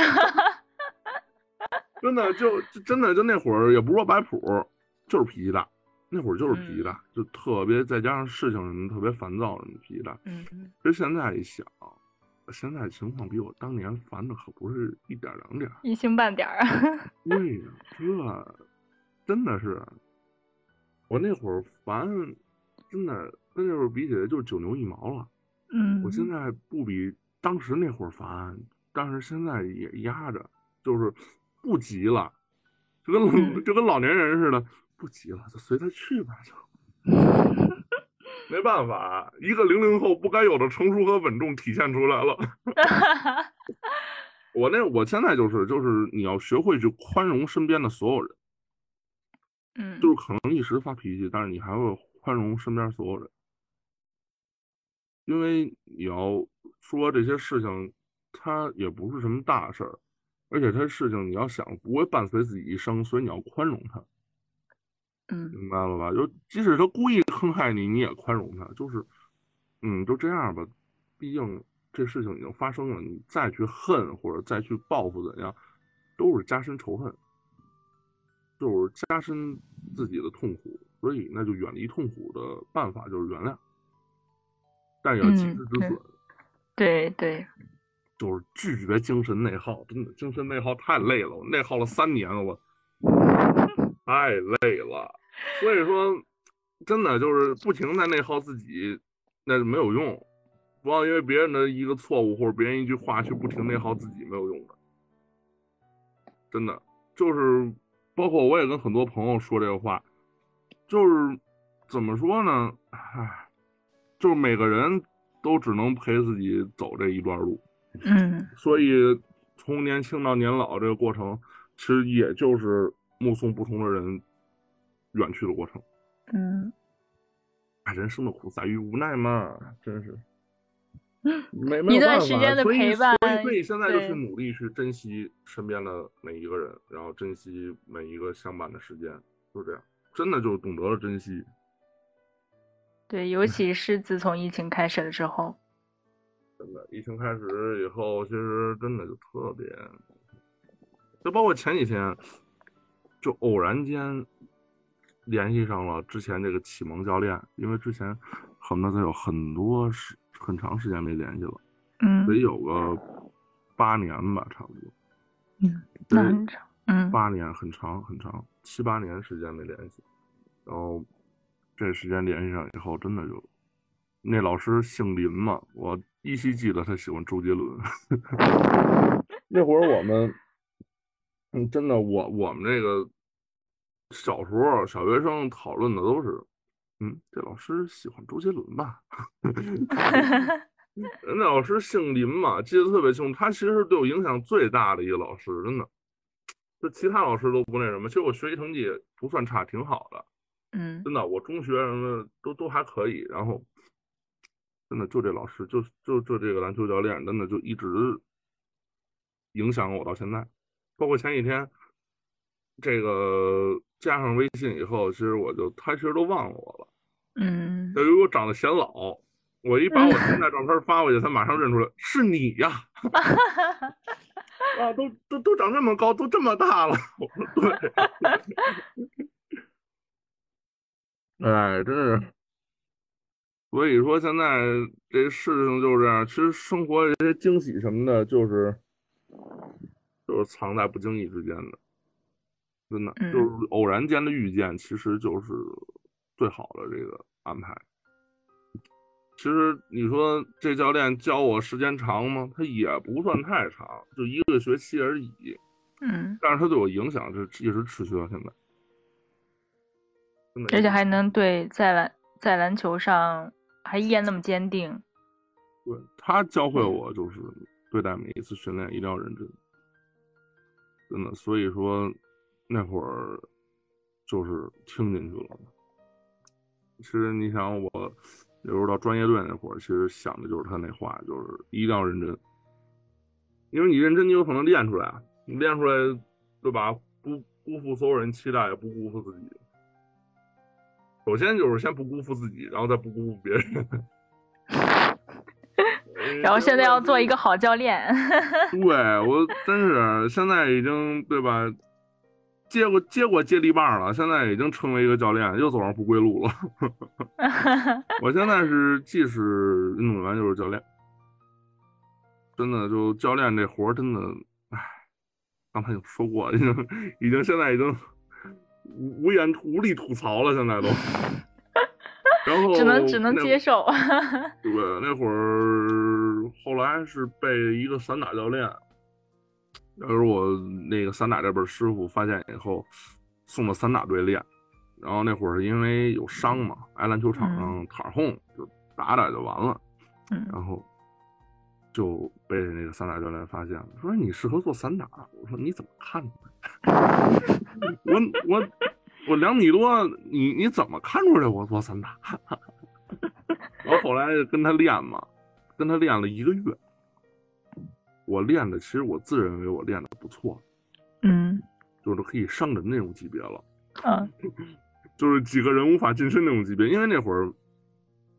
A: [laughs] 真的就真的就那会儿也不是说摆谱，就是脾气大。那会儿就是脾气大，就特别再加上事情什么特别烦躁什么脾气大。
B: 嗯嗯。
A: 其实现在一想。现在情况比我当年烦的可不是一点两点，
B: 一星半点儿啊！
A: 对 [laughs] 呀，这真的是我那会儿烦，真的跟那就是比起来就是九牛一毛了。
B: 嗯，
A: 我现在不比当时那会儿烦，但是现在也压着，就是不急了，就跟就跟老年人似的，不急了，就随他去吧，就。[laughs] 没办法，一个零零后不该有的成熟和稳重体现出来了。[laughs] 我那我现在就是就是你要学会去宽容身边的所有人，
B: 嗯，
A: 就是可能一时发脾气，但是你还会宽容身边所有人，因为你要说这些事情，它也不是什么大事儿，而且这事情你要想不会伴随自己一生，所以你要宽容他。
B: 嗯，
A: 明白了吧？就即使他故意坑害你，你也宽容他。就是，嗯，就这样吧。毕竟这事情已经发生了，你再去恨或者再去报复怎样，都是加深仇恨，就是加深自己的痛苦。所以那就远离痛苦的办法就是原谅，但要及时止损。
B: 对对，
A: 就是拒绝精神内耗，真的精神内耗太累了，我内耗了三年了，我 [laughs] 太累了。所以说，真的就是不停在内耗自己，那是没有用。不要因为别人的一个错误或者别人一句话去不停内耗自己，没有用的。真的就是，包括我也跟很多朋友说这个话，就是怎么说呢？唉，就是每个人都只能陪自己走这一段路。
B: 嗯。
A: 所以从年轻到年老这个过程，其实也就是目送不同的人。远去的过程，
B: 嗯，
A: 哎，人生的苦在于无奈嘛，真是，[laughs] 没
B: 一段时间的陪伴，
A: 所以所以现在就去努力去珍惜身边的每一个人，然后珍惜每一个相伴的时间，就这样，真的就懂得了珍惜。
B: 对，尤其是自从疫情开始了之后，[laughs]
A: 真的，疫情开始以后，其实真的就特别，就包括前几天，就偶然间。联系上了之前这个启蒙教练，因为之前很多他有很多时很长时间没联系了，
B: 嗯
A: 得有个八年吧，差不多。
B: 嗯，那很长，嗯
A: 八年很长很长，七八年时间没联系，然后这时间联系上以后，真的就那老师姓林嘛，我依稀记得他喜欢周杰伦。[laughs] 那会儿我们，嗯，真的我我们这个小时候小学生讨论的都是，嗯，这老师喜欢周杰伦吧？[laughs] 那老师姓林嘛，记得特别清楚。他其实对我影响最大的一个老师，真的，就其他老师都不那什么。其实我学习成绩不算差，挺好的，
B: 嗯
A: 真的。我中学什么都都还可以，然后真的就这老师，就就就这个篮球教练，真的就一直影响我到现在。包括前几天这个加上微信以后，其实我就他其实都忘了我了。
B: 嗯
A: 由于我长得显老，我一把我现在照片发过去，他马上认出来是你呀！[laughs] 啊，都都都长这么高，都这么大了。我说对，哎，真是。所以说现在这事情就是这样。其实生活这些惊喜什么的，就是就是藏在不经意之间的，真的
B: 嗯
A: 就是偶然间的遇见，其实就是最好的这个安排。其实你说这教练教我时间长吗？他也不算太长，就一个学期而已。
B: 嗯，
A: 但是他对我影响是一直持续到现在。
B: 而且还能对在篮在篮球上还依然那么坚定。
A: 对他教会我就是对待每一次训练一定要认真，真的。所以说那会儿就是听进去了。其实你想我有时候到专业队那会儿，其实想的就是他那话，就是一定要认真，因为你认真，你有可能练出来啊，你练出来，对吧？不辜负所有人期待，也不辜负自己。首先就是先不辜负自己，然后再不辜负别人。[laughs]
B: 然后现在要做一个好教练。
A: 对我真是现在已经对吧，接过接过接力棒了，现在已经成为一个教练，又走上不归路了。[laughs] 我现在是既是运动员又是教练，真的就教练这活儿真的，唉，刚才有说过，已经已经现在已经无无言无力吐槽了，现在都。[laughs] 然后
B: 只能只能接受。
A: 对，那会儿后来是被一个散打教练，那是我那个散打这边师傅发现以后，送到散打队练。然后那会儿是因为有伤嘛，挨篮球场上躺轰，就打打就完了。
B: 嗯
A: 然后就被那个散打教练发现了，说你适合做散打。我说你怎么看出来？[laughs] 我我我两米多，你你怎么看出来我做散打？然后后来跟他练嘛，跟他练了一个月，我练的其实我自认为我练的不错，
B: 嗯
A: 就是可以上人那种级别了，
B: 嗯 [laughs]
A: 就是几个人无法近身那种级别。因为那会儿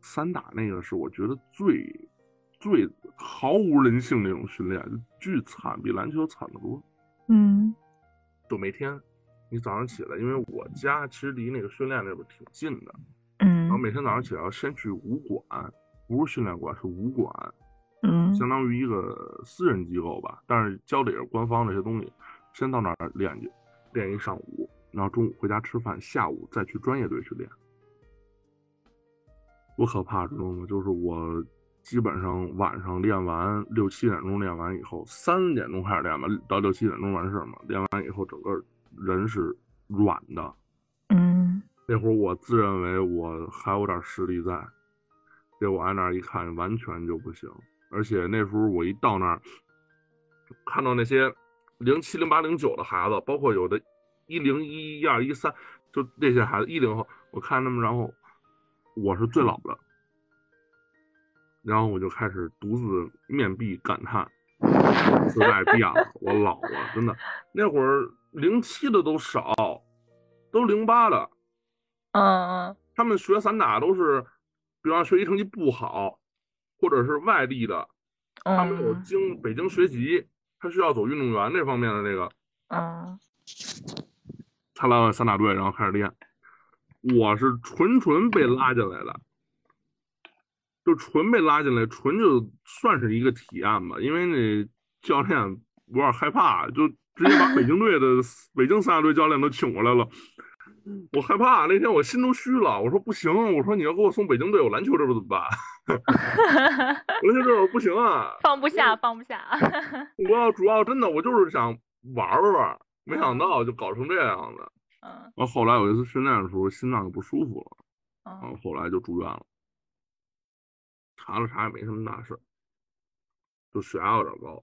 A: 散打那个是我觉得最最毫无人性那种训练，就巨惨，比篮球惨得多。
B: 嗯
A: 就每天你早上起来，因为我家其实离那个训练那边挺近的，嗯然后
B: 嗯
A: 每天早上起来要先去武馆，不是训练馆，是武馆，
B: 嗯
A: 相当于一个私人机构吧，但是教的也是官方那些东西。先到那儿练去，练一上午，然后中午回家吃饭，下午再去专业队去练。多可怕，知道吗？就是我基本上晚上练完六七点钟练完以后，三点钟开始练吧，到六七点钟完事儿嘛。练完以后，整个人是软的。
B: 嗯
A: 那会儿我自认为我还有点实力在，结果挨那儿一看，完全就不行。而且那时候我一到那儿，看到那些零七、零八、零九的孩子，包括有的一零、一一二、一三，就那些孩子一零后，我看他们，然后我是最老的，然后我就开始独自面壁感叹，时代变了，我老了，真的。那会儿零七的都少，都零八的。
B: 嗯
A: 他们学散打都是，比方学习成绩不好，或者是外地的，他们有
B: 嗯
A: 经北京学籍，他需要走运动员这方面的那个，
B: 嗯
A: 他来了散打队，然后开始练。我是纯纯被拉进来的，就纯被拉进来，纯就算是一个体验吧。因为那教练有点害怕，就直接把北京队的 [laughs] 北京三大队教练都请过来了。我害怕，那天我心都虚了。我说不行，我说你要给我送北京队，我篮球这边怎么办？[laughs] 篮球这边不行啊，[laughs]
B: 放不下，放不下。
A: 我要主要真的，我就是想玩玩，没想到就搞成这样了。
B: 嗯。
A: 然后后来有一次训练的时候，心脏就不舒服了，
B: 然
A: 后后来就住院了。查了查也没什么大事，就血压有点高。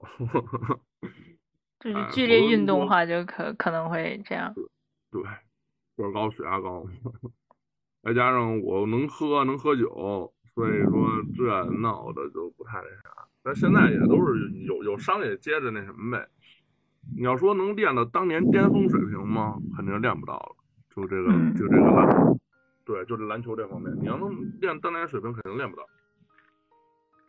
B: 就是剧烈运动的话，就可可能会这样。
A: 对。个高血压高，再加上我能喝能喝酒，所以说这闹的就不太那啥。但现在也都是有有伤也接着那什么呗。你要说能练到当年巅峰水平吗？肯定练不到了。就这个就这个篮，对，就这篮球这方面，你要能练当年水平，肯定练不到。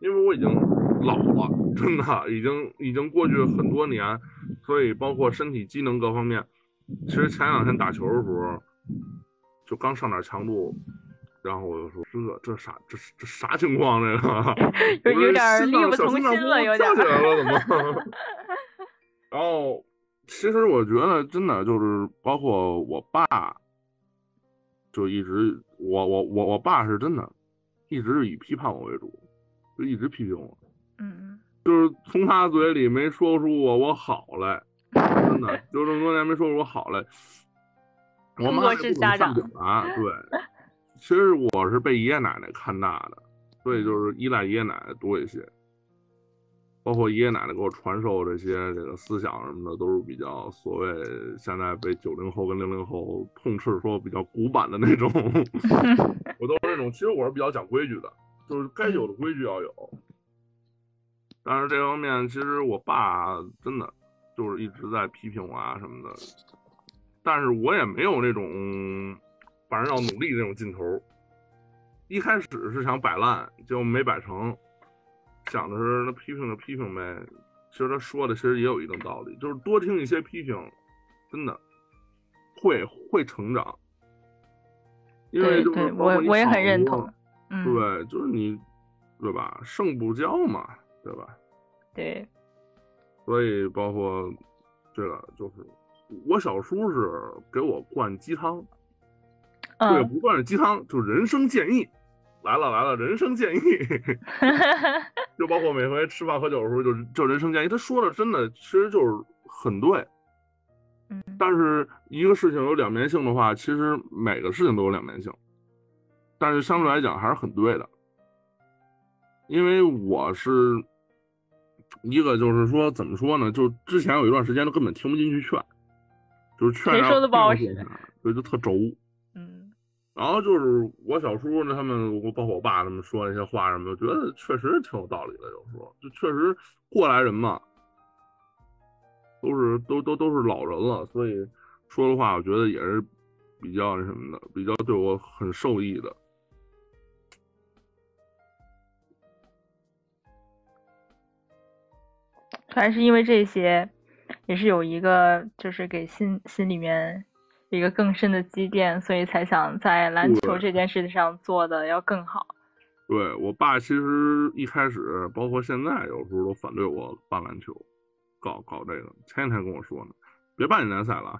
A: 因为我已经老了，真的已经已经过去很多年，所以包括身体机能各方面。其实前两天打球的时候，就刚上点强度，然后我就说这这啥这这啥情况这
B: 个，[laughs] 有点力不从心了，有点
A: 起来了怎么？[laughs] 然后其实我觉得真的就是包括我爸，就一直我我我我爸是真的，一直是以批判我为主，就一直批评我，
B: 嗯嗯，
A: 就是从他嘴里没说出我我好来。真的，[laughs] 就这么多年没说出我好嘞。我妈
B: 是家长
A: 啊，[laughs] 对，其实我是被爷爷奶奶看大的，所以就是依赖爷爷奶奶多一些。包括爷爷奶奶给我传授这些这个思想什么的，都是比较所谓现在被九零后跟零零后痛斥说比较古板的那种。[laughs] 我都是那种，其实我是比较讲规矩的，就是该有的规矩要有。但是这方面，其实我爸真的。就是一直在批评我啊什么的，但是我也没有那种反正要努力那种劲头。一开始是想摆烂，结果没摆成，想的是那批评就批评呗。其实他说的其实也有一定道理，就是多听一些批评，真的会会成长。因为就是
B: 我我也很认同，
A: 对，就是你对吧？胜不骄嘛，对吧？
B: 对。
A: 所以，包括这个，就是我小叔是给我灌鸡汤，对，不灌是鸡汤，就人生建议来了来了，人生建议，[laughs] 就包括每回吃饭喝酒的时候，就就人生建议，他说的真的其实就是很对，
B: 嗯，
A: 但是一个事情有两面性的话，其实每个事情都有两面性，但是相对来讲还是很对的，因为我是。一个就是说，怎么说呢？就之前有一段时间都根本听不进去劝，就是劝
B: 谁说的不好
A: 使，所以就特轴。
B: 嗯，
A: 然后就是我小叔呢，他们包括我爸他们说那些话什么，我觉得确实挺有道理的。有时候就确实过来人嘛，都是都都都是老人了，所以说的话，我觉得也是比较那什么的，比较对我很受益的。
B: 还是因为这些，也是有一个，就是给心心里面一个更深的积淀，所以才想在篮球这件事情上做的要更好。
A: 对我爸，其实一开始，包括现在，有时候都反对我办篮球，搞搞这个。前几天跟我说呢，别办联赛了，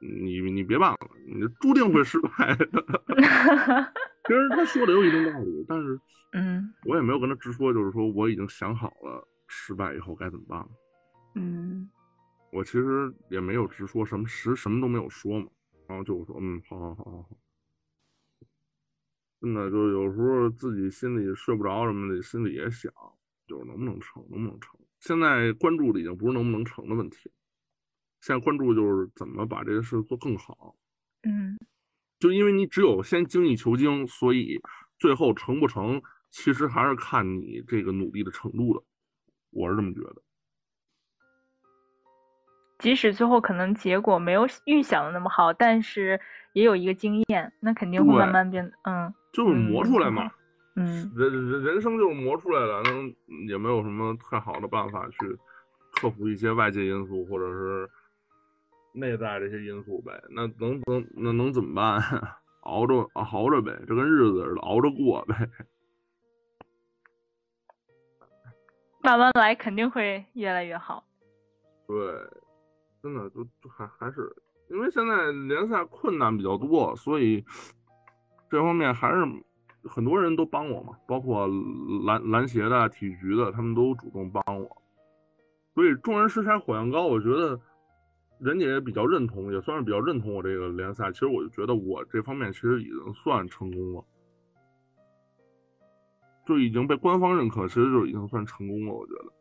A: 你你别办了，你注定会失败的。[laughs] 其实他说的有一定道理，但是，
B: 嗯，
A: 我也没有跟他直说，就是说我已经想好了。失败以后该怎么办？
B: 嗯，
A: 我其实也没有直说什么实什么都没有说嘛，然后就说嗯，好好好好好。真的就有时候自己心里睡不着什么的，心里也想，就是能不能成，能不能成。现在关注的已经不是能不能成的问题，现在关注就是怎么把这个事做更好。
B: 嗯，
A: 就因为你只有先精益求精，所以最后成不成，其实还是看你这个努力的程度的。我是这么觉得，
B: 即使最后可能结果没有预想的那么好，但是也有一个经验，那肯定会慢慢变。嗯，
A: 就是磨出来嘛。
B: 嗯，
A: 人人人生就是磨出来的，那也没有什么太好的办法去克服一些外界因素或者是内在这些因素呗。那能能那能怎么办？[laughs] 熬着熬着呗，这跟日子似的，熬着过呗。
B: 慢慢来，肯定会越来越好。
A: 对，真的就还还是因为现在联赛困难比较多，所以这方面还是很多人都帮我嘛，包括篮篮协的、体育局的，他们都主动帮我。所以众人拾柴火焰高，我觉得人家也比较认同，也算是比较认同我这个联赛。其实我就觉得我这方面其实已经算成功了。就已经被官方认可，其实就已经算成功了。我觉得，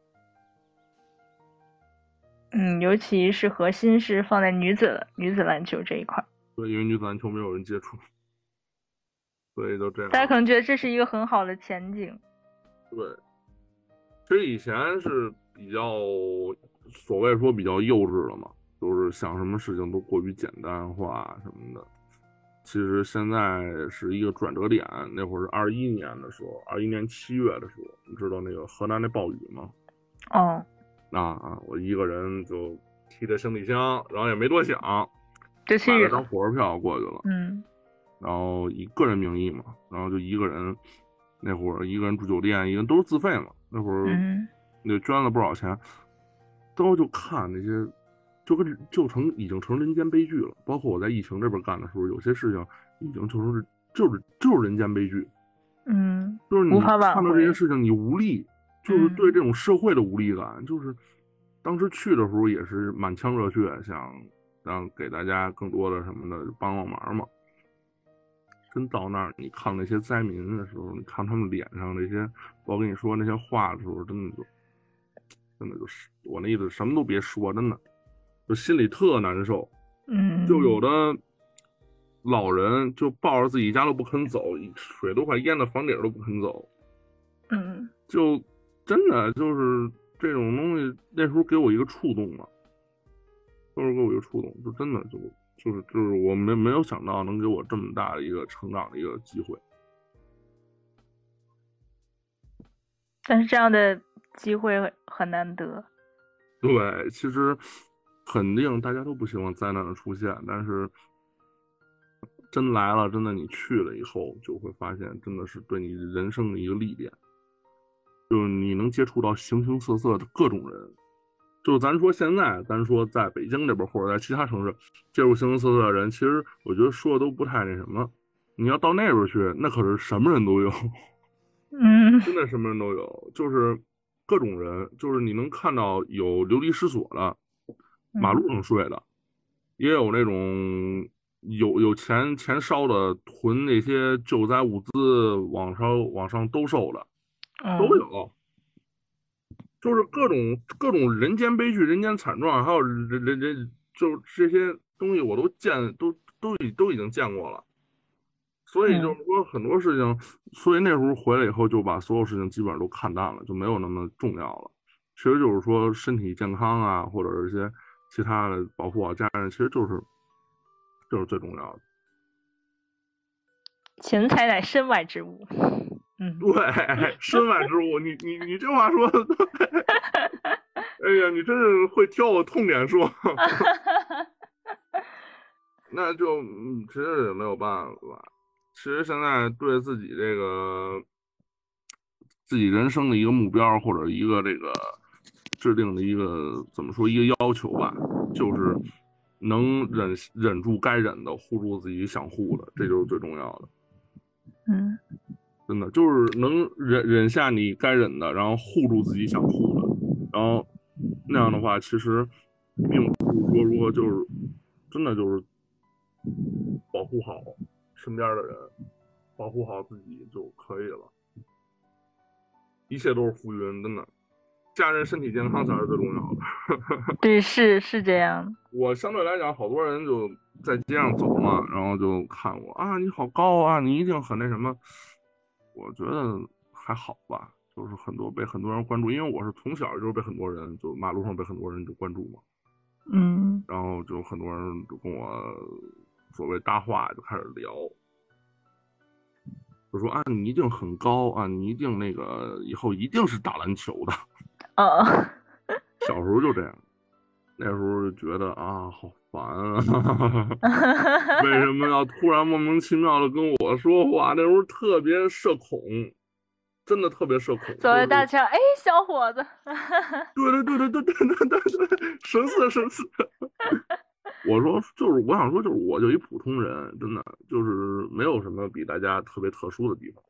B: 嗯，尤其是核心是放在女子女子篮球这一块。
A: 对，因为女子篮球没有人接触，所以就这样。
B: 大家可能觉得这是一个很好的前景。
A: 对，其实以前是比较所谓说比较幼稚了嘛，就是想什么事情都过于简单化什么的。其实现在是一个转折点，那会儿是二一年的时候，二一年七月的时候，你知道那个河南那暴雨吗？
B: 哦，
A: 那啊，我一个人就提着行李箱，然后也没多想，
B: 就去
A: 买了张火车票过去了。
B: 嗯，
A: 然后以个人名义嘛，然后就一个人，那会儿一个人住酒店，一个人都是自费嘛。那会儿那捐了不少钱，都就看那些。就跟就成已经成人间悲剧了。包括我在疫情这边干的时候，有些事情已经就是就是就是人间悲剧。
B: 嗯，
A: 就是你看到这些事情，你无力，就是对这种社会的无力感。就是当时去的时候也是满腔热血，想让给大家更多的什么的帮帮忙嘛。真到那儿，你看那些灾民的时候，你看他们脸上那些，我跟你说那些话的时候，真的就真的就是我那意思，什么都别说，真的。就心里特难受，
B: 嗯，
A: 就有的老人就抱着自己家都不肯走，水都快淹到房顶都不肯走，
B: 嗯，
A: 就真的就是这种东西，那时候给我一个触动了，那时候给我一个触动，就真的就就是就是我没没有想到能给我这么大的一个成长的一个机会，
B: 但是这样的机会很难得，
A: 对，其实。肯定大家都不希望灾难的出现，但是真来了，真的你去了以后，就会发现真的是对你人生的一个历练，就是你能接触到形形色色的各种人，就咱说现在，咱说在北京这边或者在其他城市接触形形色色的人，其实我觉得说的都不太那什么。你要到那边去，那可是什么人都有，
B: 嗯，[laughs]
A: 真的什么人都有，就是各种人，就是你能看到有流离失所的。马路上睡的，也有那种有有钱钱烧的囤那些救灾物资往上往上兜售的，都有，就是各种各种人间悲剧、人间惨状，还有人人人就这些东西我都见都都已都已经见过了，所以就是说很多事情，所以那时候回来以后就把所有事情基本上都看淡了，就没有那么重要了。其实就是说身体健康啊，或者是一些。其他的保护好家人，其实就是就是最重要的。
B: 钱财乃身外之物。嗯，
A: 对，身外之物。你你你这话说的，[laughs] 哎呀，你真是会挑我痛点说。[laughs] 那就其实也没有办法。其实现在对自己这个自己人生的一个目标，或者一个这个。制定的一个怎么说一个要求吧，就是能忍忍住该忍的，护住自己想护的，这就是最重要的。
B: 嗯，
A: 真的就是能忍忍下你该忍的，然后护住自己想护的，然后那样的话，其实并不是说如何就是真的就是保护好身边的人，保护好自己就可以了，一切都是浮云，真的。家人身体健康才是最重要的。[laughs]
B: 对，是是这样。
A: 我相对来讲，好多人就在街上走嘛，然后就看我啊，你好高啊，你一定很那什么。我觉得还好吧，就是很多被很多人关注，因为我是从小就是被很多人就马路上被很多人就关注嘛。
B: 嗯。
A: 然后就很多人就跟我所谓搭话，就开始聊，就说啊，你一定很高啊，你一定那个以后一定是打篮球的。
B: 哦，[laughs]
A: 小时候就这样，那时候就觉得啊，好烦啊！[laughs] 为什么要突然莫名其妙的跟我说话？那时候特别社恐，真的特别社恐。
B: 走在大街上，哎，小伙子。[laughs]
A: 对对对对对对对对对，神似神似。我说就是，我想说就是，我就一普通人，真的就是没有什么比大家特别特殊的地方。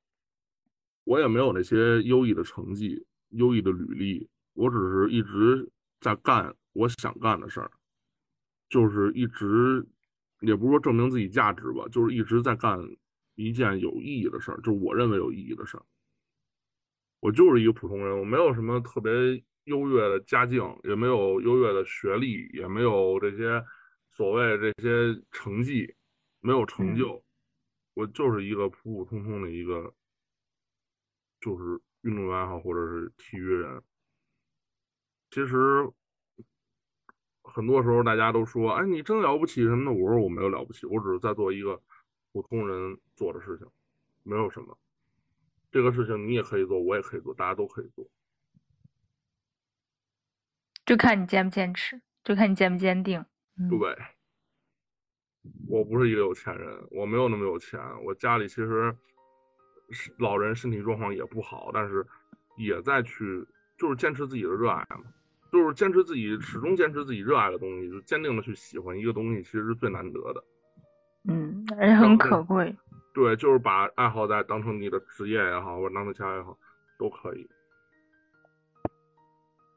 A: 我也没有那些优异的成绩、优异的履历，我只是一直在干我想干的事儿，就是一直，也不是说证明自己价值吧，就是一直在干一件有意义的事儿，就是我认为有意义的事儿。我就是一个普通人，我没有什么特别优越的家境，也没有优越的学历，也没有这些。所谓这些成绩没有成就，我就是一个普普通通的一个，就是运动员好，或者是体育人。其实很多时候大家都说：“哎，你真了不起什么的。”我说：“我没有了不起，我只是在做一个普通人做的事情，没有什么。这个事情你也可以做，我也可以做，大家都可以做，
B: 就看你坚不坚持，就看你坚不坚定。”
A: 对，我不是一个有钱人，我没有那么有钱。我家里其实老人身体状况也不好，但是也在去，就是坚持自己的热爱嘛，就是坚持自己始终坚持自己热爱的东西，就坚定的去喜欢一个东西，其实是最难得的。
B: 嗯，而且很可贵。
A: 对，就是把爱好在当成你的职业也好，或者当成其他也好，都可以。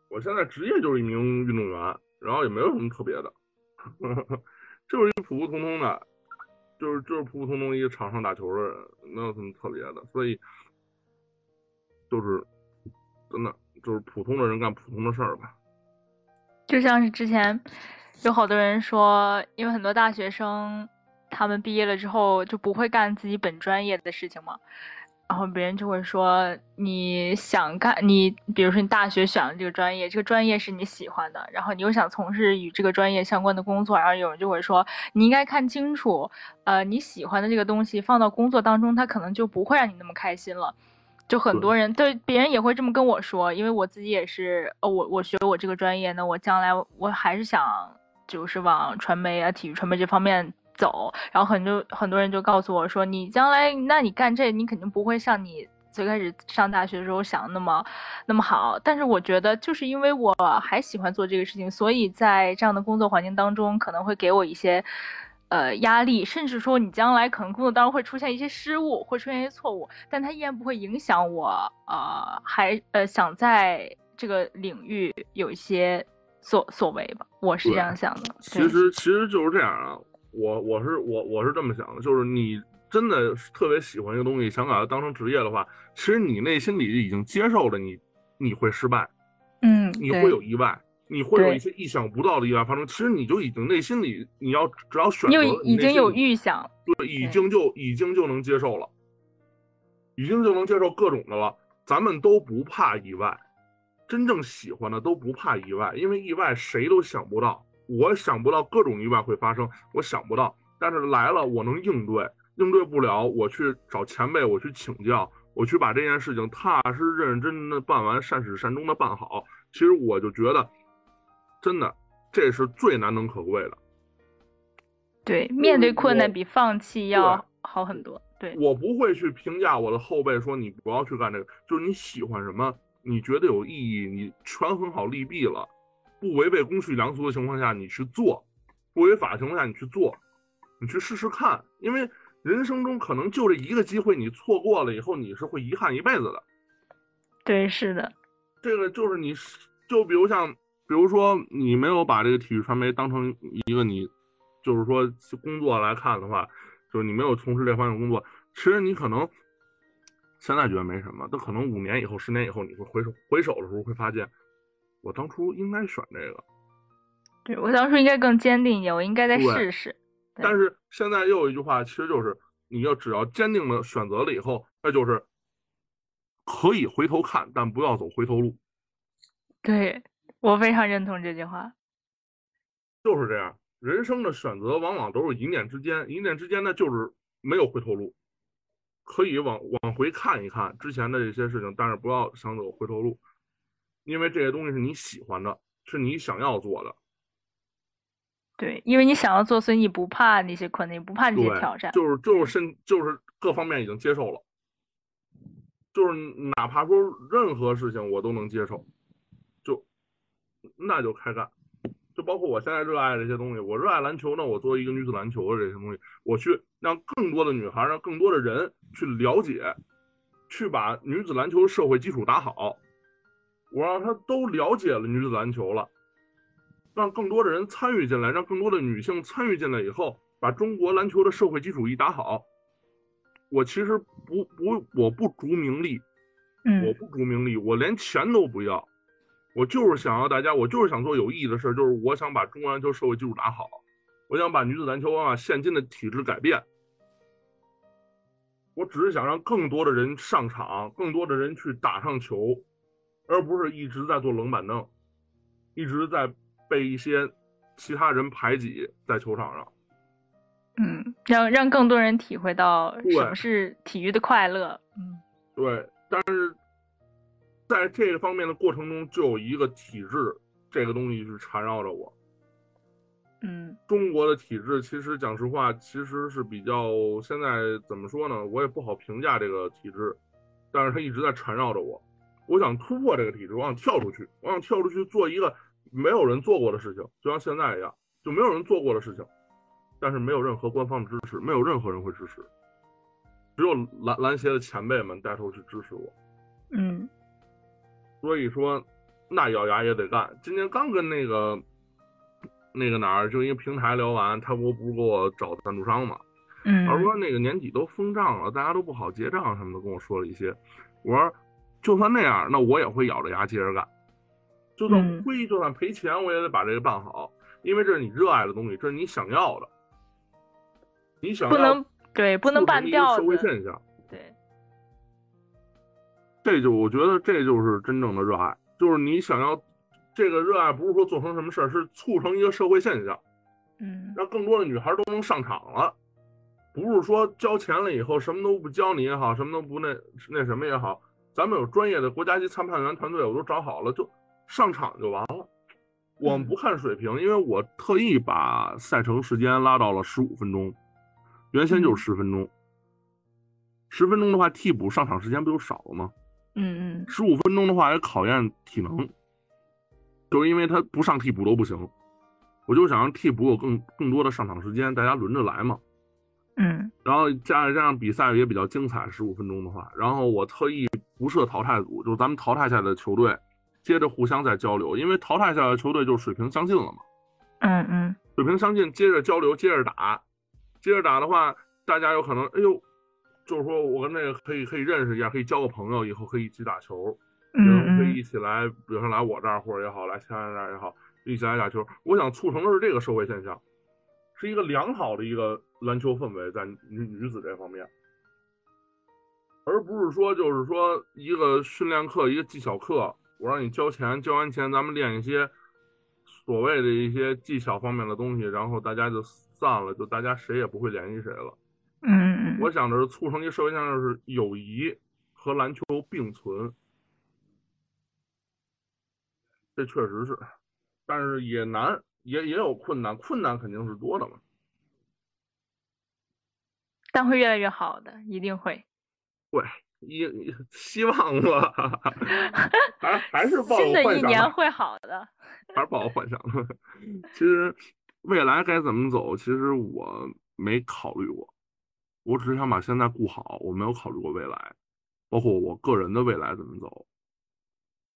A: 我现在职业就是一名运动员，然后也没有什么特别的。[laughs] 就是一普普通通的，就是就是普普通通一个场上打球的人，没有什么特别的，所以就是真的就是普通的人干普通的事儿吧。
B: 就像是之前有好多人说，因为很多大学生他们毕业了之后就不会干自己本专业的事情嘛。然后别人就会说，你想干你，比如说你大学选了这个专业，这个专业是你喜欢的，然后你又想从事与这个专业相关的工作，然后有人就会说，你应该看清楚，呃，你喜欢的这个东西放到工作当中，它可能就不会让你那么开心了。就很多人对别人也会这么跟我说，因为我自己也是，呃，我我学我这个专业，呢我将来我还是想就是往传媒啊、体育传媒这方面。走，然后很多很多人就告诉我说，你将来，那你干这，你肯定不会像你最开始上大学的时候想的那么那么好。但是我觉得，就是因为我还喜欢做这个事情，所以在这样的工作环境当中，可能会给我一些呃压力，甚至说你将来可能工作当中会出现一些失误，会出现一些错误，但它依然不会影响我呃还呃想在这个领域有一些所所为吧。我是这样想的。
A: 其实其实就是这样啊。我我是我我是这么想的，就是你真的特别喜欢一个东西，想把它当成职业的话，其实你内心里已经接受了你你会失败，
B: 嗯，
A: 你会有意外，你会有一些意想不到的意外发生。其实你就已经内心里你要只要选择，
B: 已经有预想，
A: 对，已经就已经就能接受了，已经就能接受各种的了。咱们都不怕意外，真正喜欢的都不怕意外，因为意外谁都想不到。我想不到各种意外会发生，我想不到，但是来了我能应对，应对不了我去找前辈，我去请教，我去把这件事情踏实认真的办完，善始善终的办好。其实我就觉得，真的这是最难能可贵的。
B: 对，面对困难比放弃要好很多。对，
A: 我不会去评价我的后辈说你不要去干这个，就是你喜欢什么，你觉得有意义，你权衡好利弊了。不违背公序良俗的情况下，你去做；不违法的情况下，你去做，你去试试看。因为人生中可能就这一个机会，你错过了以后，你是会遗憾一辈子的。
B: 对，是的。
A: 这个就是你，就比如像，比如说你没有把这个体育传媒当成一个你，就是说工作来看的话，就是你没有从事这方面工作，其实你可能现在觉得没什么，但可能五年以后、十年以后，你会回首回首的时候会发现。我当初应该选这个，
B: 对我当初应该更坚定一点，我应该再试试。
A: 但是现在又有一句话，其实就是你要只要坚定的选择了以后，那就是可以回头看，但不要走回头路。
B: 对我非常认同这句话，
A: 就是这样。人生的选择往往都是一念之间，一念之间呢就是没有回头路，可以往往回看一看之前的这些事情，但是不要想走回头路。因为这些东西是你喜欢的，是你想要做的。
B: 对，因为你想要做，所以你不怕那些困难，不怕那些挑战。
A: 就是就是身，就是各方面已经接受了。就是哪怕说任何事情我都能接受，就那就开干。就包括我现在热爱这些东西，我热爱篮球呢。我作为一个女子篮球的这些东西，我去让更多的女孩，让更多的人去了解，去把女子篮球社会基础打好。我让他都了解了女子篮球了，让更多的人参与进来，让更多的女性参与进来以后，把中国篮球的社会基础一打好。我其实不不，我不逐名利，
B: 嗯，
A: 我不逐名利，我连钱都不要。我就是想要大家，我就是想做有意义的事就是我想把中国篮球社会基础打好，我想把女子篮球啊现今的体制改变。我只是想让更多的人上场，更多的人去打上球，而不是一直在做冷板凳，一直在被一些其他人排挤在球场上。
B: 嗯，让让更多人体会到什么是体育的快乐。嗯，
A: 对，但是。在这个方面的过程中，就有一个体制这个东西是缠绕着我。
B: 嗯，
A: 中国的体制其实讲实话，其实是比较现在怎么说呢？我也不好评价这个体制，但是它一直在缠绕着我。我想突破这个体制，我想跳出去，我想跳出去做一个没有人做过的事情，就像现在一样，就没有人做过的事情，但是没有任何官方的支持，没有任何人会支持，只有篮篮协的前辈们带头去支持我。
B: 嗯。
A: 所以说，那咬牙也得干。今天刚跟那个那个哪儿，就一个平台聊完，他不不是给我找赞助商嘛？
B: 嗯。
A: 他说那个年底都封账了，大家都不好结账什么的，跟我说了一些。我说，就算那样，那我也会咬着牙接着干。就算亏，就算赔钱，我也得把这个办好，因为这是你热爱的东西，这是你想要的。你想
B: 不能对，不能办掉
A: 社会现象。
B: 对。
A: 这就我觉得这就是真正的热爱，就是你想要这个热爱，不是说做成什么事儿，是促成一个社会现象，
B: 嗯，
A: 让更多的女孩都能上场了，不是说交钱了以后什么都不教你也好，什么都不那那什么也好，咱们有专业的国家级裁判员团队，我都找好了，就上场就完了。我们不看水平，因为我特意把赛程时间拉到了十五分钟，原先就是十分钟，十分钟的话替补上场时间不就少了吗？
B: 嗯嗯，
A: 十五分钟的话也考验体能，就是因为他不上替补都不行，我就想让替补有更更多的上场时间，大家轮着来嘛。
B: 嗯，
A: 然后加上加上比赛也比较精彩，十五分钟的话，然后我特意不设淘汰组，就是咱们淘汰下来的球队接着互相再交流，因为淘汰下来的球队就水平相近了嘛。
B: 嗯嗯，
A: 水平相近，接着交流，接着打，接着打的话，大家有可能，哎呦。就是说我跟那个可以可以认识一下，可以交个朋友，以后可以一起打球，
B: 嗯，
A: 可以一起来，比如说来我这儿或者也好，来其他人那儿也好，一起来打球。我想促成的是这个社会现象，是一个良好的一个篮球氛围在女女子这方面，而不是说就是说一个训练课一个技巧课，我让你交钱，交完钱咱们练一些所谓的一些技巧方面的东西，然后大家就散了，就大家谁也不会联系谁了。
B: 嗯，
A: 我想的是促成一个社会现象，是友谊和篮球并存，这确实是，但是也难，也也有困难，困难肯定是多的嘛。
B: 但会越来越好的，一定会。
A: 会，一希望吧，[laughs] 还还是抱
B: 新的一年会好的，
A: 还是抱幻想。[laughs] 其实未来该怎么走，其实我没考虑过。我只是想把现在顾好，我没有考虑过未来，包括我个人的未来怎么走。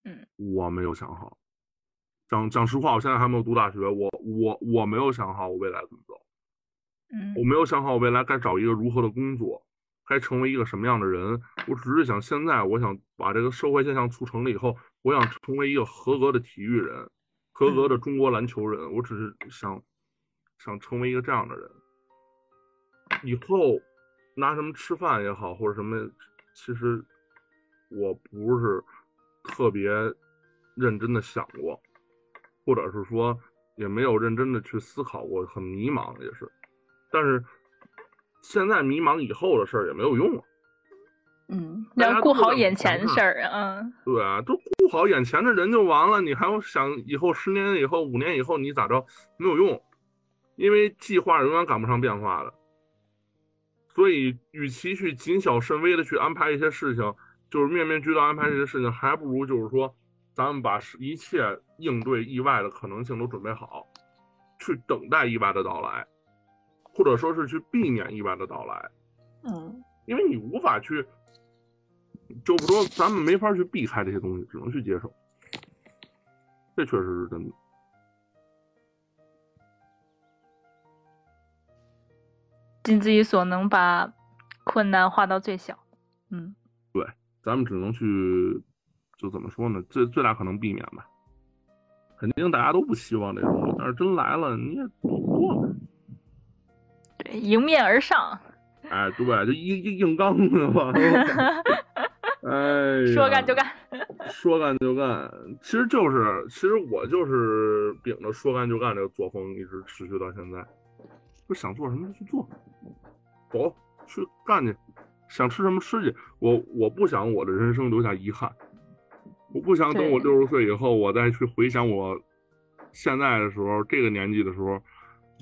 B: 嗯，
A: 我没有想好。讲讲实话，我现在还没有读大学，我我我没有想好我未来怎么走。
B: 嗯，
A: 我没有想好我未来该找一个如何的工作，该成为一个什么样的人。我只是想现在，我想把这个社会现象促成了以后，我想成为一个合格的体育人，合格的中国篮球人。我只是想想成为一个这样的人，以后。拿什么吃饭也好，或者什么，其实我不是特别认真的想过，或者是说也没有认真的去思考过，很迷茫也是。但是现在迷茫以后的事儿也没有用了。
B: 嗯，要顾好眼前的事儿啊。
A: 对啊，都顾好眼前的人就完了，你还要想以后十年以后、五年以后你咋着？没有用，因为计划永远赶不上变化的。所以，与其去谨小慎微的去安排一些事情，就是面面俱到安排这些事情，还不如就是说，咱们把一切应对意外的可能性都准备好，去等待意外的到来，或者说是去避免意外的到来。
B: 嗯，
A: 因为你无法去，就不说咱们没法去避开这些东西，只能去接受。这确实是真的。
B: 尽自己所能，把困难化到最小。嗯，
A: 对，咱们只能去，就怎么说呢？最最大可能避免吧。肯定大家都不希望这种，但是真来了，你也躲不过。
B: 对，迎面而上。[laughs]
A: 哎，对，就硬硬硬刚的嘛。[laughs] 哎，
B: 说干就干。
A: 说干就干，其实就是，其实我就是秉着说干就干这个作风，一直持续到现在。就想做什么就去做，走去干去，想吃什么吃去。我我不想我的人生留下遗憾，我不想等我六十岁以后，我再去回想我现在的时候，这个年纪的时候，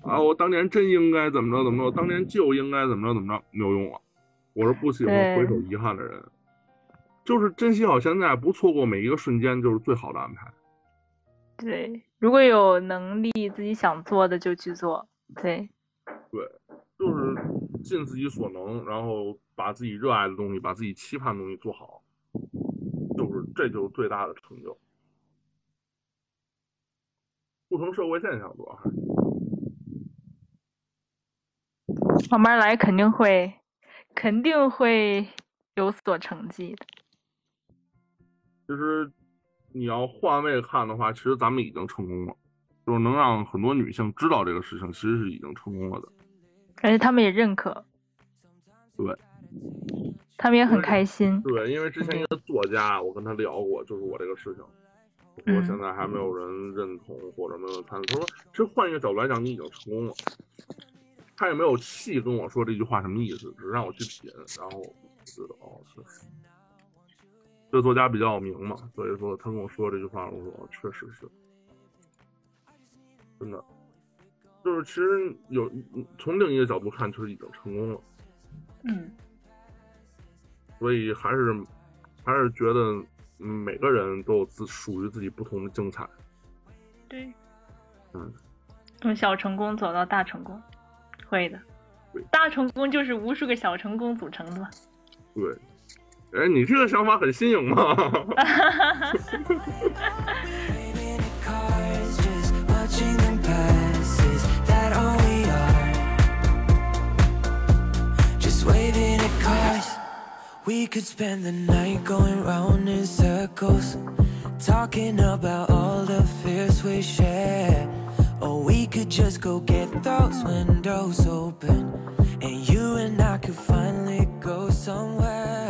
A: 啊，我当年真应该怎么着怎么着，当年就应该怎么着怎么着，没有用了。我是不喜欢回首遗憾的人，就是珍惜好现在，不错过每一个瞬间，就是最好的安排。
B: 对，如果有能力，自己想做的就去做。对。
A: 对，就是尽自己所能，然后把自己热爱的东西，把自己期盼的东西做好，就是这就是最大的成就，不同社会现象多。
B: 慢慢来，肯定会，肯定会有所成绩的。
A: 其实你要换位看的话，其实咱们已经成功了。就是能让很多女性知道这个事情，其实是已经成功了的，
B: 而且他们也认可，
A: 对，
B: 他们也很开心。
A: 对，因为之前一个作家，我跟他聊过，就是我这个事情，我说现在还没有人认同或者没有参与。他说，其实换一个角度来讲，你已经成功了。他也没有细跟我说这句话什么意思，只是让我去品，然后我知道哦，确实，这作家比较有名嘛，所以说他跟我说这句话，我说确实是。真的，就是其实有从另一个角度看，就是已经成功了。
B: 嗯，
A: 所以还是还是觉得每个人都有自属于自己不同的精彩。
B: 对，
A: 嗯，
B: 从小成功走到大成功，会的。大成功就是无数个小成功组成的嘛。
A: 对，哎，你这个想法很新颖嘛。[laughs] We could spend the night going round in circles, talking about all the fears we share. Or we could just go get those windows open, and you and I could finally go somewhere.